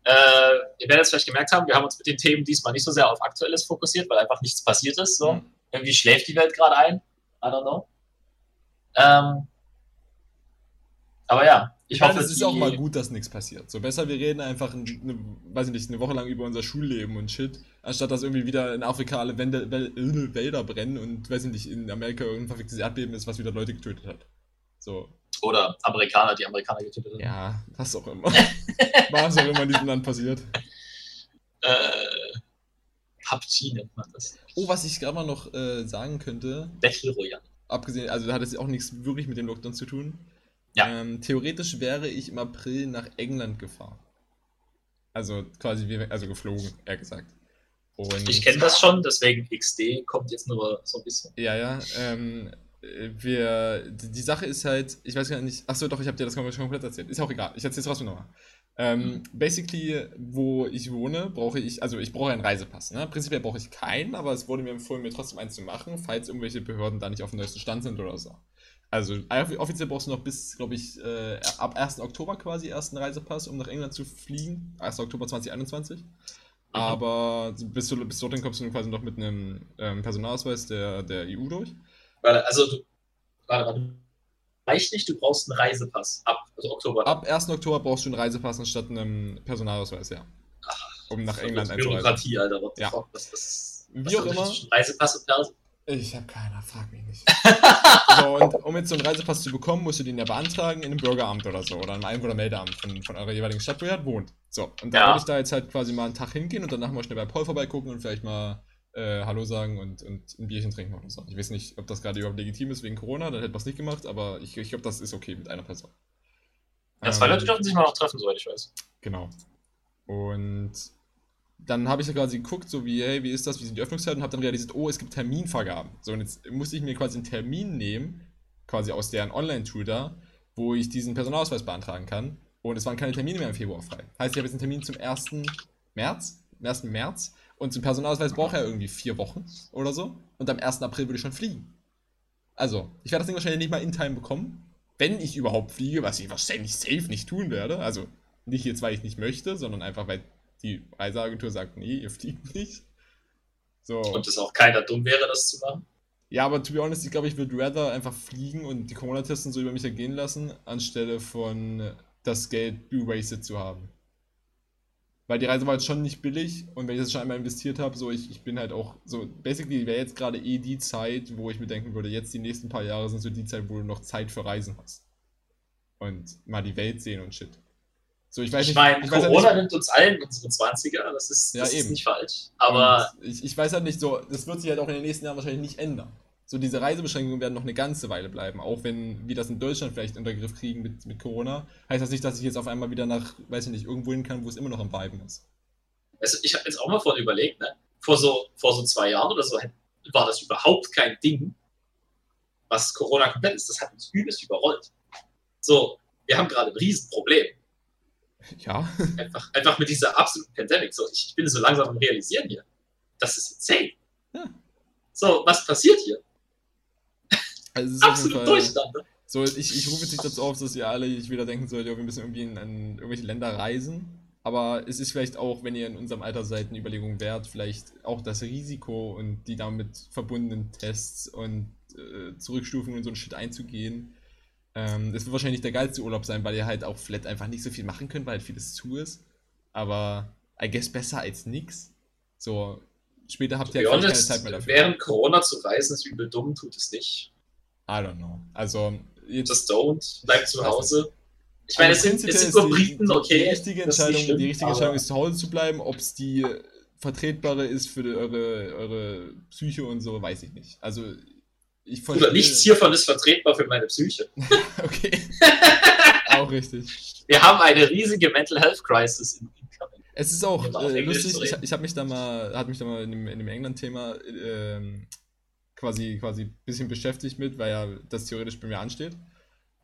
äh, ihr werdet es vielleicht gemerkt haben, wir haben uns mit den Themen diesmal nicht so sehr auf Aktuelles fokussiert, weil einfach nichts passiert ist. So. Mhm. Irgendwie schläft die Welt gerade ein. I don't know. Ähm, aber ja, ich Ich hoffe, es ist auch mal gut, dass nichts passiert. So besser, wir reden einfach, eine, weiß ich nicht, eine Woche lang über unser Schulleben und Shit, anstatt dass irgendwie wieder in Afrika alle Wände, Wäl- Wälder brennen und, weiß ich nicht, in Amerika irgendein verficktes Erdbeben ist, was wieder Leute getötet hat. So, Oder Amerikaner, die Amerikaner getötet haben. ja, was auch immer. was auch immer in diesem Land passiert. Äh, PUBG nennt man das. Oh, was ich gerade mal noch äh, sagen könnte, Battle Royale. abgesehen, also da hat es auch nichts wirklich mit dem Lockdown zu tun. Ja. Ähm, theoretisch wäre ich im April nach England gefahren. Also quasi, wie, also geflogen, eher gesagt. Und Ich kenne das schon, deswegen XD kommt jetzt nur so ein bisschen. Ja, ja. Ähm, äh, wir, die Sache ist halt, ich weiß gar nicht, achso doch, ich habe dir das schon komplett erzählt. Ist auch egal, ich erzähle es trotzdem nochmal. Ähm, basically, wo ich wohne, brauche ich, also ich brauche einen Reisepass. Ne? Prinzipiell brauche ich keinen, aber es wurde mir empfohlen, mir trotzdem einen zu machen, falls irgendwelche Behörden da nicht auf dem neuesten Stand sind oder so. Also offi- offiziell brauchst du noch bis, glaube ich, äh, ab 1. Oktober quasi erst einen Reisepass, um nach England zu fliegen. 1. Oktober 2021. Aber bis, du, bis dorthin kommst du quasi noch mit einem ähm, Personalausweis der, der EU durch. Warte, also du, warte, warte. Reicht nicht, du brauchst einen Reisepass ab also Oktober. Ab 1. Oktober brauchst du einen Reisepass anstatt einem Personalausweis, ja. Um nach England einzureisen. Bürokratie, Alter. What Ja. Was, was, Wie was auch immer. Reisepass und Perso? Ich habe keine, frag mich nicht. so, und um jetzt so einen Reisepass zu bekommen, musst du den ja beantragen in einem Bürgeramt oder so. Oder einem Einwohnermeldeamt von, von eurer jeweiligen Stadt, wo ihr halt wohnt. So, und da Ja. würde ich da jetzt halt quasi mal einen Tag hingehen und danach mal schnell bei Paul vorbeigucken und vielleicht mal äh, Hallo sagen und, und ein Bierchen trinken oder so. Ich weiß nicht, ob das gerade überhaupt legitim ist wegen Corona, dann hätte man es nicht gemacht, aber ich, ich glaube, das ist okay mit einer Person. Ja, zwei Ähm, Leute dürfen sich mal noch treffen, soweit ich weiß. Genau. Und dann habe ich ja quasi geguckt, so wie, hey, wie ist das, wie sind die Öffnungszeiten und habe dann realisiert, oh, es gibt Terminvergaben. So, und jetzt musste ich mir quasi einen Termin nehmen, quasi aus deren Online-Tool da, wo ich diesen Personalausweis beantragen kann. Und es waren keine Termine mehr im Februar frei. Heißt, ich habe jetzt einen Termin zum 1. März, am 1. März. Und zum Personalausweis braucht er irgendwie vier Wochen oder so. Und am 1. April würde ich schon fliegen. Also, ich werde das Ding wahrscheinlich nicht mal in Time bekommen. Wenn ich überhaupt fliege, was ich wahrscheinlich safe nicht tun werde. Also, nicht jetzt, weil ich nicht möchte, sondern einfach, weil die Reiseagentur sagt, nee, ihr fliegt nicht. So. Und es auch keiner dumm wäre, das zu machen. Ja, aber to be honest, ich glaube, ich würde rather einfach fliegen und die Corona-Tests und so über mich ergehen lassen, anstelle von das Geld wasted zu haben. Weil die Reise war jetzt schon nicht billig und wenn ich das schon einmal investiert habe, so ich, ich bin halt auch so, basically wäre jetzt gerade eh die Zeit, wo ich mir denken würde, jetzt die nächsten paar Jahre sind so die Zeit, wo du noch Zeit für Reisen hast. Und mal die Welt sehen und shit. So, ich weiß Ich nicht, meine, ich ja Corona nicht, nimmt uns allen unsere 20er, das ist, Ja, das ist eben. nicht falsch. Aber Und ich, ich weiß halt nicht so, das wird sich halt auch in den nächsten Jahren wahrscheinlich nicht ändern. So, diese Reisebeschränkungen werden noch eine ganze Weile bleiben, auch wenn wir das in Deutschland vielleicht unter Griff kriegen mit, mit Corona. Heißt das nicht, dass ich jetzt auf einmal wieder nach, weiß ich nicht, irgendwo hin kann, wo es immer noch am Viben ist. also ich habe jetzt auch mal vorhin überlegt, ne? vor, so, vor so zwei Jahren oder so war das überhaupt kein Ding, was Corona komplett ist. Das hat uns übelst überrollt. So, wir haben gerade ein Riesenproblem. Ja. Einfach, einfach mit dieser absoluten Pandemic. So, ich, ich bin so langsam am Realisieren hier. Das ist insane. Ja. So, was passiert hier? Also Absolut Durchstand. Ne? So, ich, ich rufe jetzt nicht dazu auf, dass ihr alle wieder denken sollt, ja, wir müssen irgendwie in, an irgendwelche Länder reisen. Aber es ist vielleicht auch, wenn ihr in unserem Alter seid, eine Überlegung wert, vielleicht auch das Risiko und die damit verbundenen Tests und äh, Zurückstufungen und so ein Shit einzugehen. Ähm, das wird wahrscheinlich der geilste Urlaub sein, weil ihr halt auch vielleicht einfach nicht so viel machen könnt, weil halt vieles zu ist. Aber I guess besser als nix. So, später habt ihr be halt keine Zeit mehr dafür. während Corona zu reisen ist übel dumm, tut es nicht. I don't know. Also, Just don't. Bleibt zu Hause. Ich meine, es sind, es sind ist nur Briten, okay. Die richtige Entscheidung, schlimm, die richtige Entscheidung ist, zu Hause zu bleiben. Ob es die vertretbare ist für die, eure, eure Psyche und so, weiß ich nicht. Also, ich Bruder, nichts hiervon ist vertretbar für meine Psyche. Okay. Auch richtig. Wir haben eine riesige Mental Health Crisis in incoming. Es ist auch äh, lustig, ich, ich habe mich da mal, hat mich da mal in dem, dem England-Thema ähm, quasi quasi ein bisschen beschäftigt mit, weil ja das theoretisch bei mir ansteht.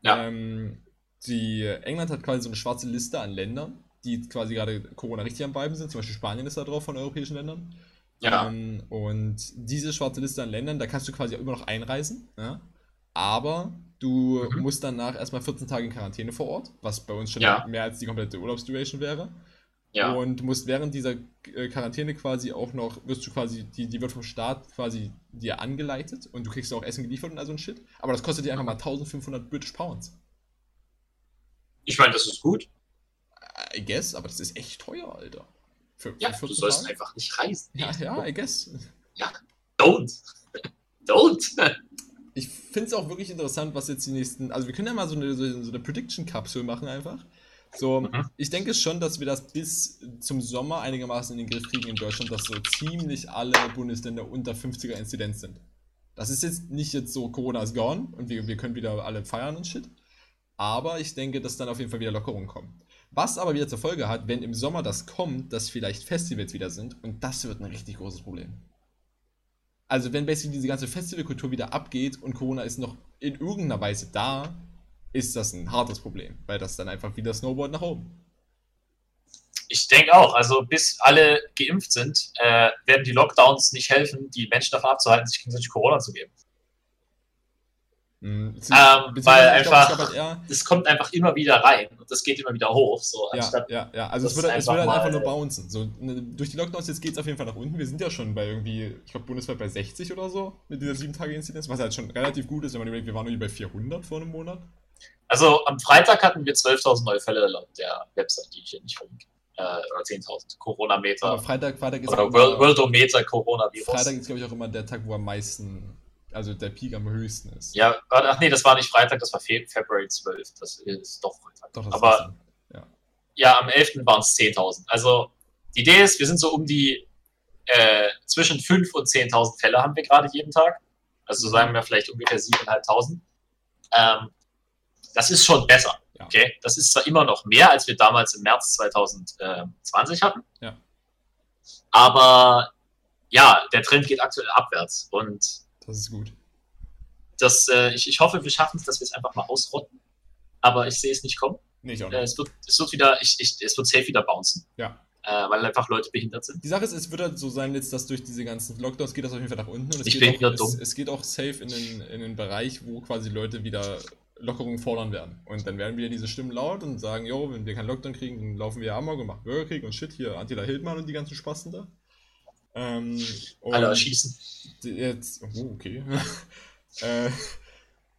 Ja. Ähm, die England hat quasi so eine schwarze Liste an Ländern, die quasi gerade Corona richtig am Bleiben sind. Zum Beispiel Spanien ist da drauf von europäischen Ländern. Ja. Ähm, und diese schwarze Liste an Ländern, da kannst du quasi auch immer noch einreisen. Ja? Aber du Mhm. musst danach erstmal 14 Tage in Quarantäne vor Ort, was bei uns schon Ja. mehr als die komplette Urlaubsduration wäre. Ja. Und du musst während dieser äh, Quarantäne quasi auch noch, wirst du quasi, die, die wird vom Staat quasi dir angeleitet und du kriegst auch Essen geliefert und all so ein Shit. Aber das kostet dir einfach mal 1500 British Pounds. Ich meine, das ist gut. I guess, aber das ist echt teuer, Alter. Für, Ja, für du 14 sollst Tage? einfach nicht reisen. Ja, ja, I guess. Don't. Don't. Ich finde es auch wirklich interessant, was jetzt die nächsten. Also, wir können ja mal so eine, so eine Prediction-Kapsel machen, einfach. So, Mhm. ich denke schon, dass wir das bis zum Sommer einigermaßen in den Griff kriegen in Deutschland, dass so ziemlich alle Bundesländer unter 50er Inzidenz sind. Das ist jetzt nicht jetzt so, Corona ist gone und wir, wir können wieder alle feiern und shit. Aber ich denke, dass dann auf jeden Fall wieder Lockerungen kommen. Was aber wieder zur Folge hat, wenn im Sommer das kommt, dass vielleicht Festivals wieder sind und das wird ein richtig großes Problem. Also wenn basically diese ganze Festivalkultur wieder abgeht und Corona ist noch in irgendeiner Weise da, ist das ein hartes Problem, weil das dann einfach wieder Snowboard nach oben. Ich denke auch, also bis alle geimpft sind, äh, werden die Lockdowns nicht helfen, die Menschen davon abzuhalten, sich gegenseitig Corona zu geben. Mhm. Ähm, weil glaub, einfach- halt Es kommt einfach immer wieder rein und das geht immer wieder hoch. So, ja, anstatt, ja, ja, also es das wird, es einfach wird halt einfach nur bouncen. So, ne, durch die Lockdowns jetzt geht es auf jeden Fall nach unten. Wir sind ja schon bei irgendwie, ich glaube, bundesweit bei 60 oder so mit dieser 7-Tage-Inzidenz, was halt schon relativ gut ist, wenn man überlegt, wir waren irgendwie bei 400 vor einem Monat. Also am Freitag hatten wir 12.000 neue Fälle laut der Website, die ich hier nicht verlinke. Äh, oder 10.000 Corona-Meter. Aber Freitag, Freitag ist Oder World, Worldometer Coronavirus. Freitag ist, glaube ich, auch immer der Tag, wo am meisten, also der Peak am höchsten ist. Ja, ach nee, das war nicht Freitag, das war Fe February 12. Das ist doch Freitag. Doch, das Aber- ist dann. Ja, am 11. waren es 10.000. Also die Idee ist, wir sind so um die äh, zwischen 5.000 und 10.000 Fälle haben wir gerade jeden Tag. Also sagen wir vielleicht ungefähr 7.500. Ähm, das ist schon besser. Ja. Okay? Das ist zwar immer noch mehr, als wir damals im März 2020 hatten. Ja. Aber ja, der Trend geht aktuell abwärts. Und Das ist gut. das, äh, ich, ich hoffe, wir schaffen es, dass wir es einfach mal ausrotten. Aber ich sehe es nicht kommen. Nee, ich auch Äh, nicht. es, wird, es wird wieder, ich, ich, es wird safe wieder bouncen. Ja. Äh, weil einfach Leute behindert sind. Die Sache ist, es wird halt so sein, jetzt, dass durch diese ganzen Lockdowns geht das auf jeden Fall nach unten. Und es, Ich geht, bin auch, es, dumm. es geht auch safe in den, in den Bereich, wo quasi Leute wieder Lockerungen fordern werden. Und dann werden wieder diese Stimmen laut und sagen, jo, wenn wir keinen Lockdown kriegen, dann laufen wir Amok und machen Bürgerkrieg und shit, hier Attila Hildmann und die ganzen Spasten da. Ähm, und Alle erschießen. Jetzt, oh, okay. äh,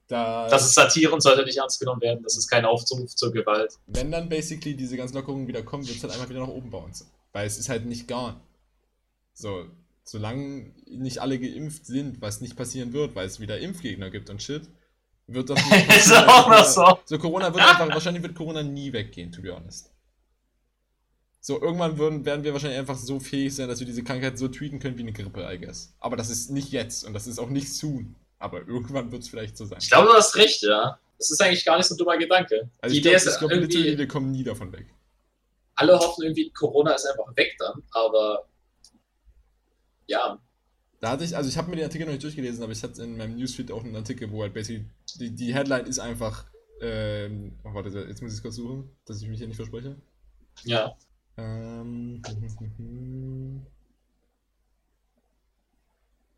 da, Das ist Satire und sollte nicht ernst genommen werden. Das ist kein Aufruf zur Gewalt. wenn dann basically diese ganzen Lockerungen wieder kommen, wird es halt einfach wieder nach oben bouncen. Weil es ist halt nicht gone. So, solange nicht alle geimpft sind, was nicht passieren wird, weil es wieder Impfgegner gibt und shit, wird das nicht Ist auch noch so. So, Corona wird einfach, wahrscheinlich wird Corona nie weggehen, to be honest. So, irgendwann würden, werden wir wahrscheinlich einfach so fähig sein, dass wir diese Krankheit so tweeten können wie eine Grippe, I guess. Aber das ist nicht jetzt und das ist auch nicht soon. Aber irgendwann wird es vielleicht so sein. Ich glaube, du hast recht, ja. Das ist eigentlich gar nicht so ein dummer Gedanke. Also die ich Idee glaube, ist glaub, irgendwie, wir kommen nie davon weg. alle hoffen irgendwie, Corona ist einfach weg dann, aber ja, Da hatte ich, also ich habe mir den Artikel noch nicht durchgelesen, aber ich hatte in meinem Newsfeed auch einen Artikel, wo halt basically, die, die Headline ist einfach, ähm, oh, warte, jetzt muss ich es kurz suchen, dass ich mich hier nicht verspreche. Ja. Ähm,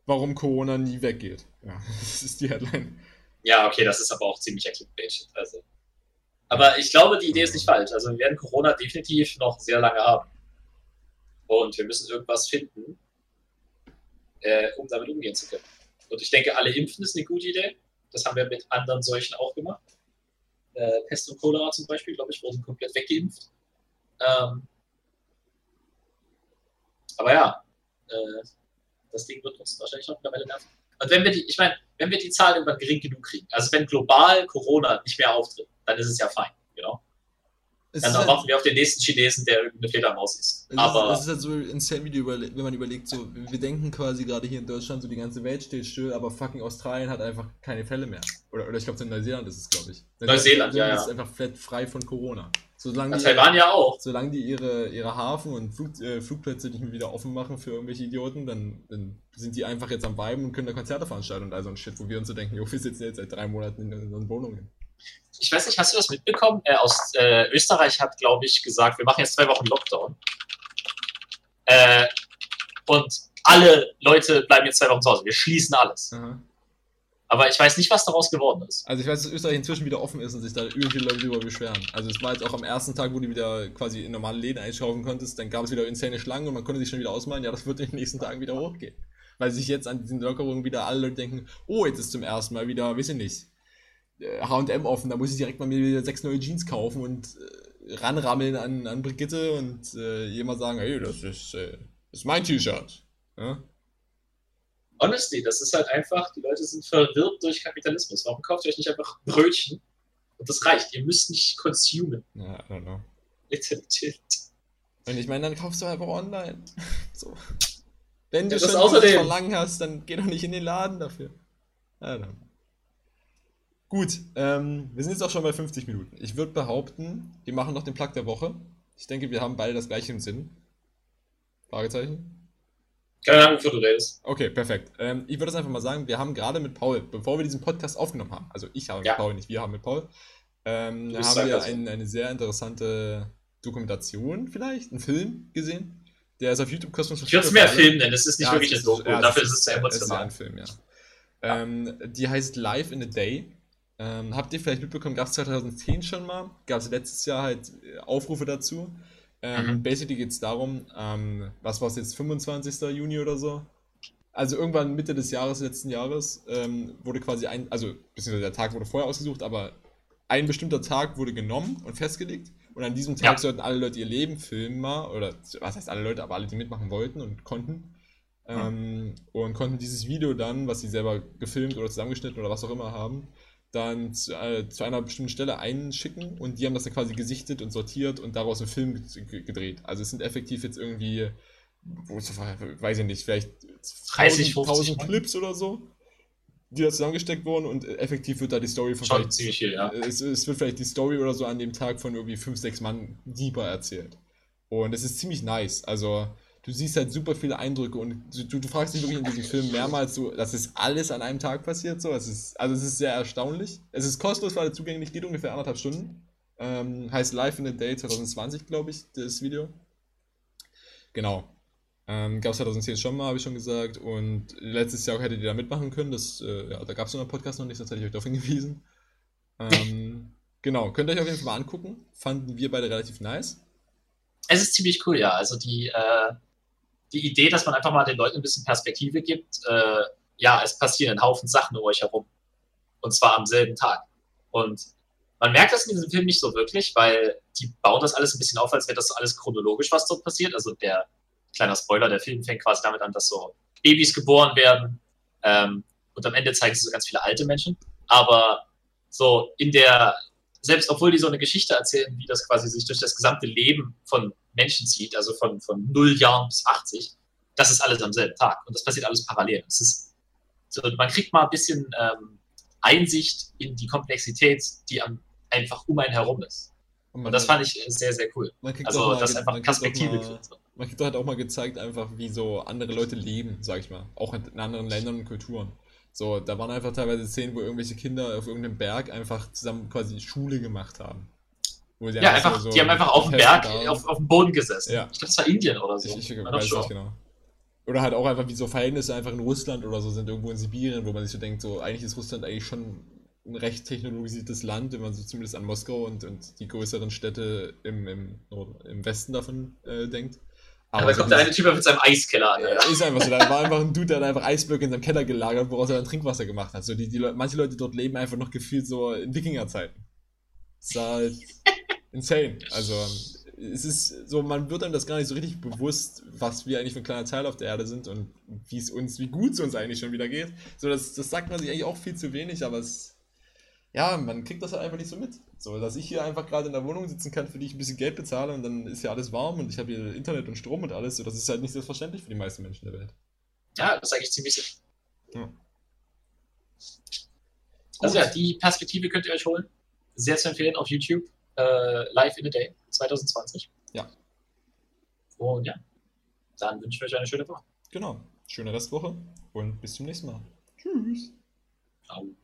warum Corona nie weggeht. Ja, das ist die Headline. Ja, okay, das ist aber auch ziemlicher Clickbait. Also. Aber ich glaube, die Idee ist nicht falsch. Also wir werden Corona definitiv noch sehr lange haben. Und wir müssen irgendwas finden, äh, um damit umgehen zu können. Und ich denke, alle impfen ist eine gute Idee. Das haben wir mit anderen Seuchen auch gemacht. Äh, Pest und Cholera zum Beispiel, glaube ich, wurden komplett weggeimpft. Ähm, aber ja, äh, das Ding wird uns wahrscheinlich noch eine Weile nerven. Und wenn wir die, ich meine, wenn wir die Zahlen irgendwann gering genug kriegen, also wenn global Corona nicht mehr auftritt, dann ist es ja fein, genau. Dann halt, warten wir auf den nächsten Chinesen, der irgendeine Fledermaus ist. Es Aber ist, es ist halt so insane, wenn man überlegt, so, wir denken quasi gerade hier in Deutschland, so die ganze Welt steht still, aber fucking Australien hat einfach keine Fälle mehr. Oder, oder ich glaube, in Neuseeland ist es, glaube ich. Neuseeland, ja, ja. ist einfach flat frei von Corona. Solange die, Taiwan ja auch. Solange die ihre, ihre Hafen- und Flug, äh, Flugplätze nicht mehr wieder offen machen für irgendwelche Idioten, dann, dann sind die einfach jetzt am Weiben und können da Konzerte veranstalten und all so ein Shit, wo wir uns so denken, jo, wir sitzen jetzt seit drei Monaten in unseren Wohnungen. Ich weiß nicht, hast du das mitbekommen? Äh, aus äh, Österreich hat, glaube ich, gesagt, wir machen jetzt zwei Wochen Lockdown. Äh, und alle Leute bleiben jetzt zwei Wochen zu Hause. Wir schließen alles. Aha. Aber ich weiß nicht, was daraus geworden ist. Also ich weiß, dass Österreich inzwischen wieder offen ist und sich da irgendwie Leute darüber beschweren. Also es war jetzt auch am ersten Tag, wo du wieder quasi in normale Läden einkaufen konntest, dann gab es wieder insane Schlangen und man konnte sich schon wieder ausmalen, ja, das wird in den nächsten Tagen wieder hochgehen. Weil sich jetzt an diesen Lockerungen wieder alle Leute denken, oh, jetzt ist zum ersten Mal wieder, weiß ich nicht, H&M offen, da muss ich direkt mal mir wieder sechs neue Jeans kaufen und äh, ranrammeln an, an Brigitte und äh, jemand sagen, hey, das ist, äh, das ist mein T-Shirt. Ja? Honestly, das ist halt einfach, die Leute sind verwirrt durch Kapitalismus. Warum kauft ihr euch nicht einfach Brötchen? Und das reicht. Ihr müsst nicht consumen. Ja, I don't know. Legit. Und ich meine, dann kaufst du einfach online. so. Wenn du ja, schon außerdem... Verlangen hast, dann geh doch nicht in den Laden dafür. I don't know. Gut, ähm, wir sind jetzt auch schon bei 50 Minuten. Ich würde behaupten, wir machen noch den Plug der Woche. Ich denke, wir haben beide das gleiche im Sinn. Fragezeichen? Keine Ahnung, wofür du redest. Okay, perfekt. Ähm, ich würde es einfach mal sagen, wir haben gerade mit Paul, bevor wir diesen Podcast aufgenommen haben, also ich habe ja. mit Paul, nicht wir haben mit Paul, ähm, haben wir ein, eine sehr interessante Dokumentation vielleicht, einen Film gesehen. Der ist auf YouTube kostenlos Ich würde es mehr Film nennen, es ist nicht ja, wirklich ein Doku, ja, dafür ist es sehr emotional. Es ist ein Film, ja. Ähm, die heißt Live in a Day. Ähm, habt ihr vielleicht mitbekommen, gab es 2010 schon mal, gab es letztes Jahr halt äh, Aufrufe dazu. Ähm, mhm. Basically geht es darum, ähm, was war es jetzt, 25. Juni oder so? Also irgendwann Mitte des Jahres, letzten Jahres, ähm, wurde quasi ein, also beziehungsweise der Tag wurde vorher ausgesucht, aber ein bestimmter Tag wurde genommen und festgelegt. Und an diesem Tag ja. sollten alle Leute ihr Leben filmen, oder was heißt alle Leute, aber alle, die mitmachen wollten und konnten. Mhm. und konnten dieses Video dann, was sie selber gefilmt oder zusammengeschnitten oder was auch immer haben, dann zu, äh, zu, einer bestimmten Stelle einschicken und die haben das dann quasi gesichtet und sortiert und daraus einen Film gedreht. Also es sind effektiv jetzt irgendwie, weiß ich nicht, vielleicht 30, 1000 Clips oder so, die da zusammengesteckt wurden und effektiv wird da die Story von Schon ziemlich viel, ja. Es, es, wird vielleicht die Story oder so an dem Tag von irgendwie 5, 6 Mann deeper erzählt. Und es ist ziemlich nice. Also du siehst halt super viele Eindrücke und du, du fragst dich wirklich in diesem Film mehrmals so, dass es alles an einem Tag passiert. So. Es ist, also es ist sehr erstaunlich. Es ist kostenlos, weil es zugänglich geht ungefähr anderthalb Stunden. Ähm, heißt Live in a Day 2020, glaube ich, das Video. Genau. Ähm, gab es 2010 schon mal, habe ich schon gesagt. Und letztes Jahr auch hättet ihr da mitmachen können. Das, äh, ja, da gab es so einen Podcast noch nicht, sonst hätte ich euch darauf hingewiesen. Ähm, genau, könnt ihr euch auf jeden Fall mal angucken. Fanden wir beide relativ nice. Es ist ziemlich cool, ja. Also die, äh, die Idee, dass man einfach mal den Leuten ein bisschen Perspektive gibt, äh, ja, es passieren ein Haufen Sachen um euch herum. Und zwar am selben Tag. Und man merkt das in diesem Film nicht so wirklich, weil die bauen das alles ein bisschen auf, als wäre das alles chronologisch, was dort passiert. Also der kleiner Spoiler, der Film fängt quasi damit an, dass so Babys geboren werden. Ähm, und am Ende zeigen sie so ganz viele alte Menschen. Aber so in der, selbst obwohl die so eine Geschichte erzählen, wie das quasi sich durch das gesamte Leben von Menschen zieht, also von, von 0 Jahren bis 80, das ist alles am selben Tag und das passiert alles parallel. Es ist, so, man kriegt mal ein bisschen ähm, Einsicht in die Komplexität, die am, einfach um einen herum ist. Und, und das fand ich sehr, sehr cool. Also, das ist einfach Perspektive mal, Man kriegt halt auch mal gezeigt, einfach wie so andere Leute leben, sag ich mal. Auch in anderen Ländern und Kulturen. So, da waren einfach teilweise Szenen, wo irgendwelche Kinder auf irgendeinem Berg einfach zusammen quasi Schule gemacht haben. ja, einfach, so die haben einfach auf dem Berg, auf, auf dem Boden gesessen. Ja. Ich glaube, es war Indien oder so. Ich, ich weiß nicht genau. Oder halt auch einfach wie so Verhältnisse einfach in Russland oder so sind, irgendwo in Sibirien, wo man sich so denkt, so eigentlich ist Russland eigentlich schon ein recht technologisiertes Land, wenn man so zumindest an Moskau und, und die größeren Städte im, im, im Westen davon äh, denkt. Aber, Aber da kommt der eine Typ mit seinem Eiskeller an. Ja, ist einfach so. Da war einfach ein Dude, der hat einfach Eisblöcke in seinem Keller gelagert, woraus er dann Trinkwasser gemacht hat. So die, die manche Leute dort leben einfach noch gefühlt so in Wikingerzeiten. Das ist halt insane. Also es ist so, man wird einem das gar nicht so richtig bewusst, was wir eigentlich für ein kleiner Teil auf der Erde sind und wie es uns, wie gut es uns eigentlich schon wieder geht. So, das, das sagt man sich eigentlich auch viel zu wenig, aber es, ja, man kriegt das halt einfach nicht so mit. So, dass ich hier einfach gerade in der Wohnung sitzen kann, für die ich ein bisschen Geld bezahle und dann ist ja alles warm und ich habe hier Internet und Strom und alles, so, das ist halt nicht selbstverständlich für die meisten Menschen der Welt. Ja, das ist eigentlich ziemlich sicher. Ja. Also ja, die Perspektive könnt ihr euch holen. Sehr zu empfehlen auf YouTube äh, Live in a Day 2020. Ja. Und ja, dann wünsche ich euch eine schöne Woche. Genau. Schöne Restwoche und bis zum nächsten Mal. Tschüss. Ciao.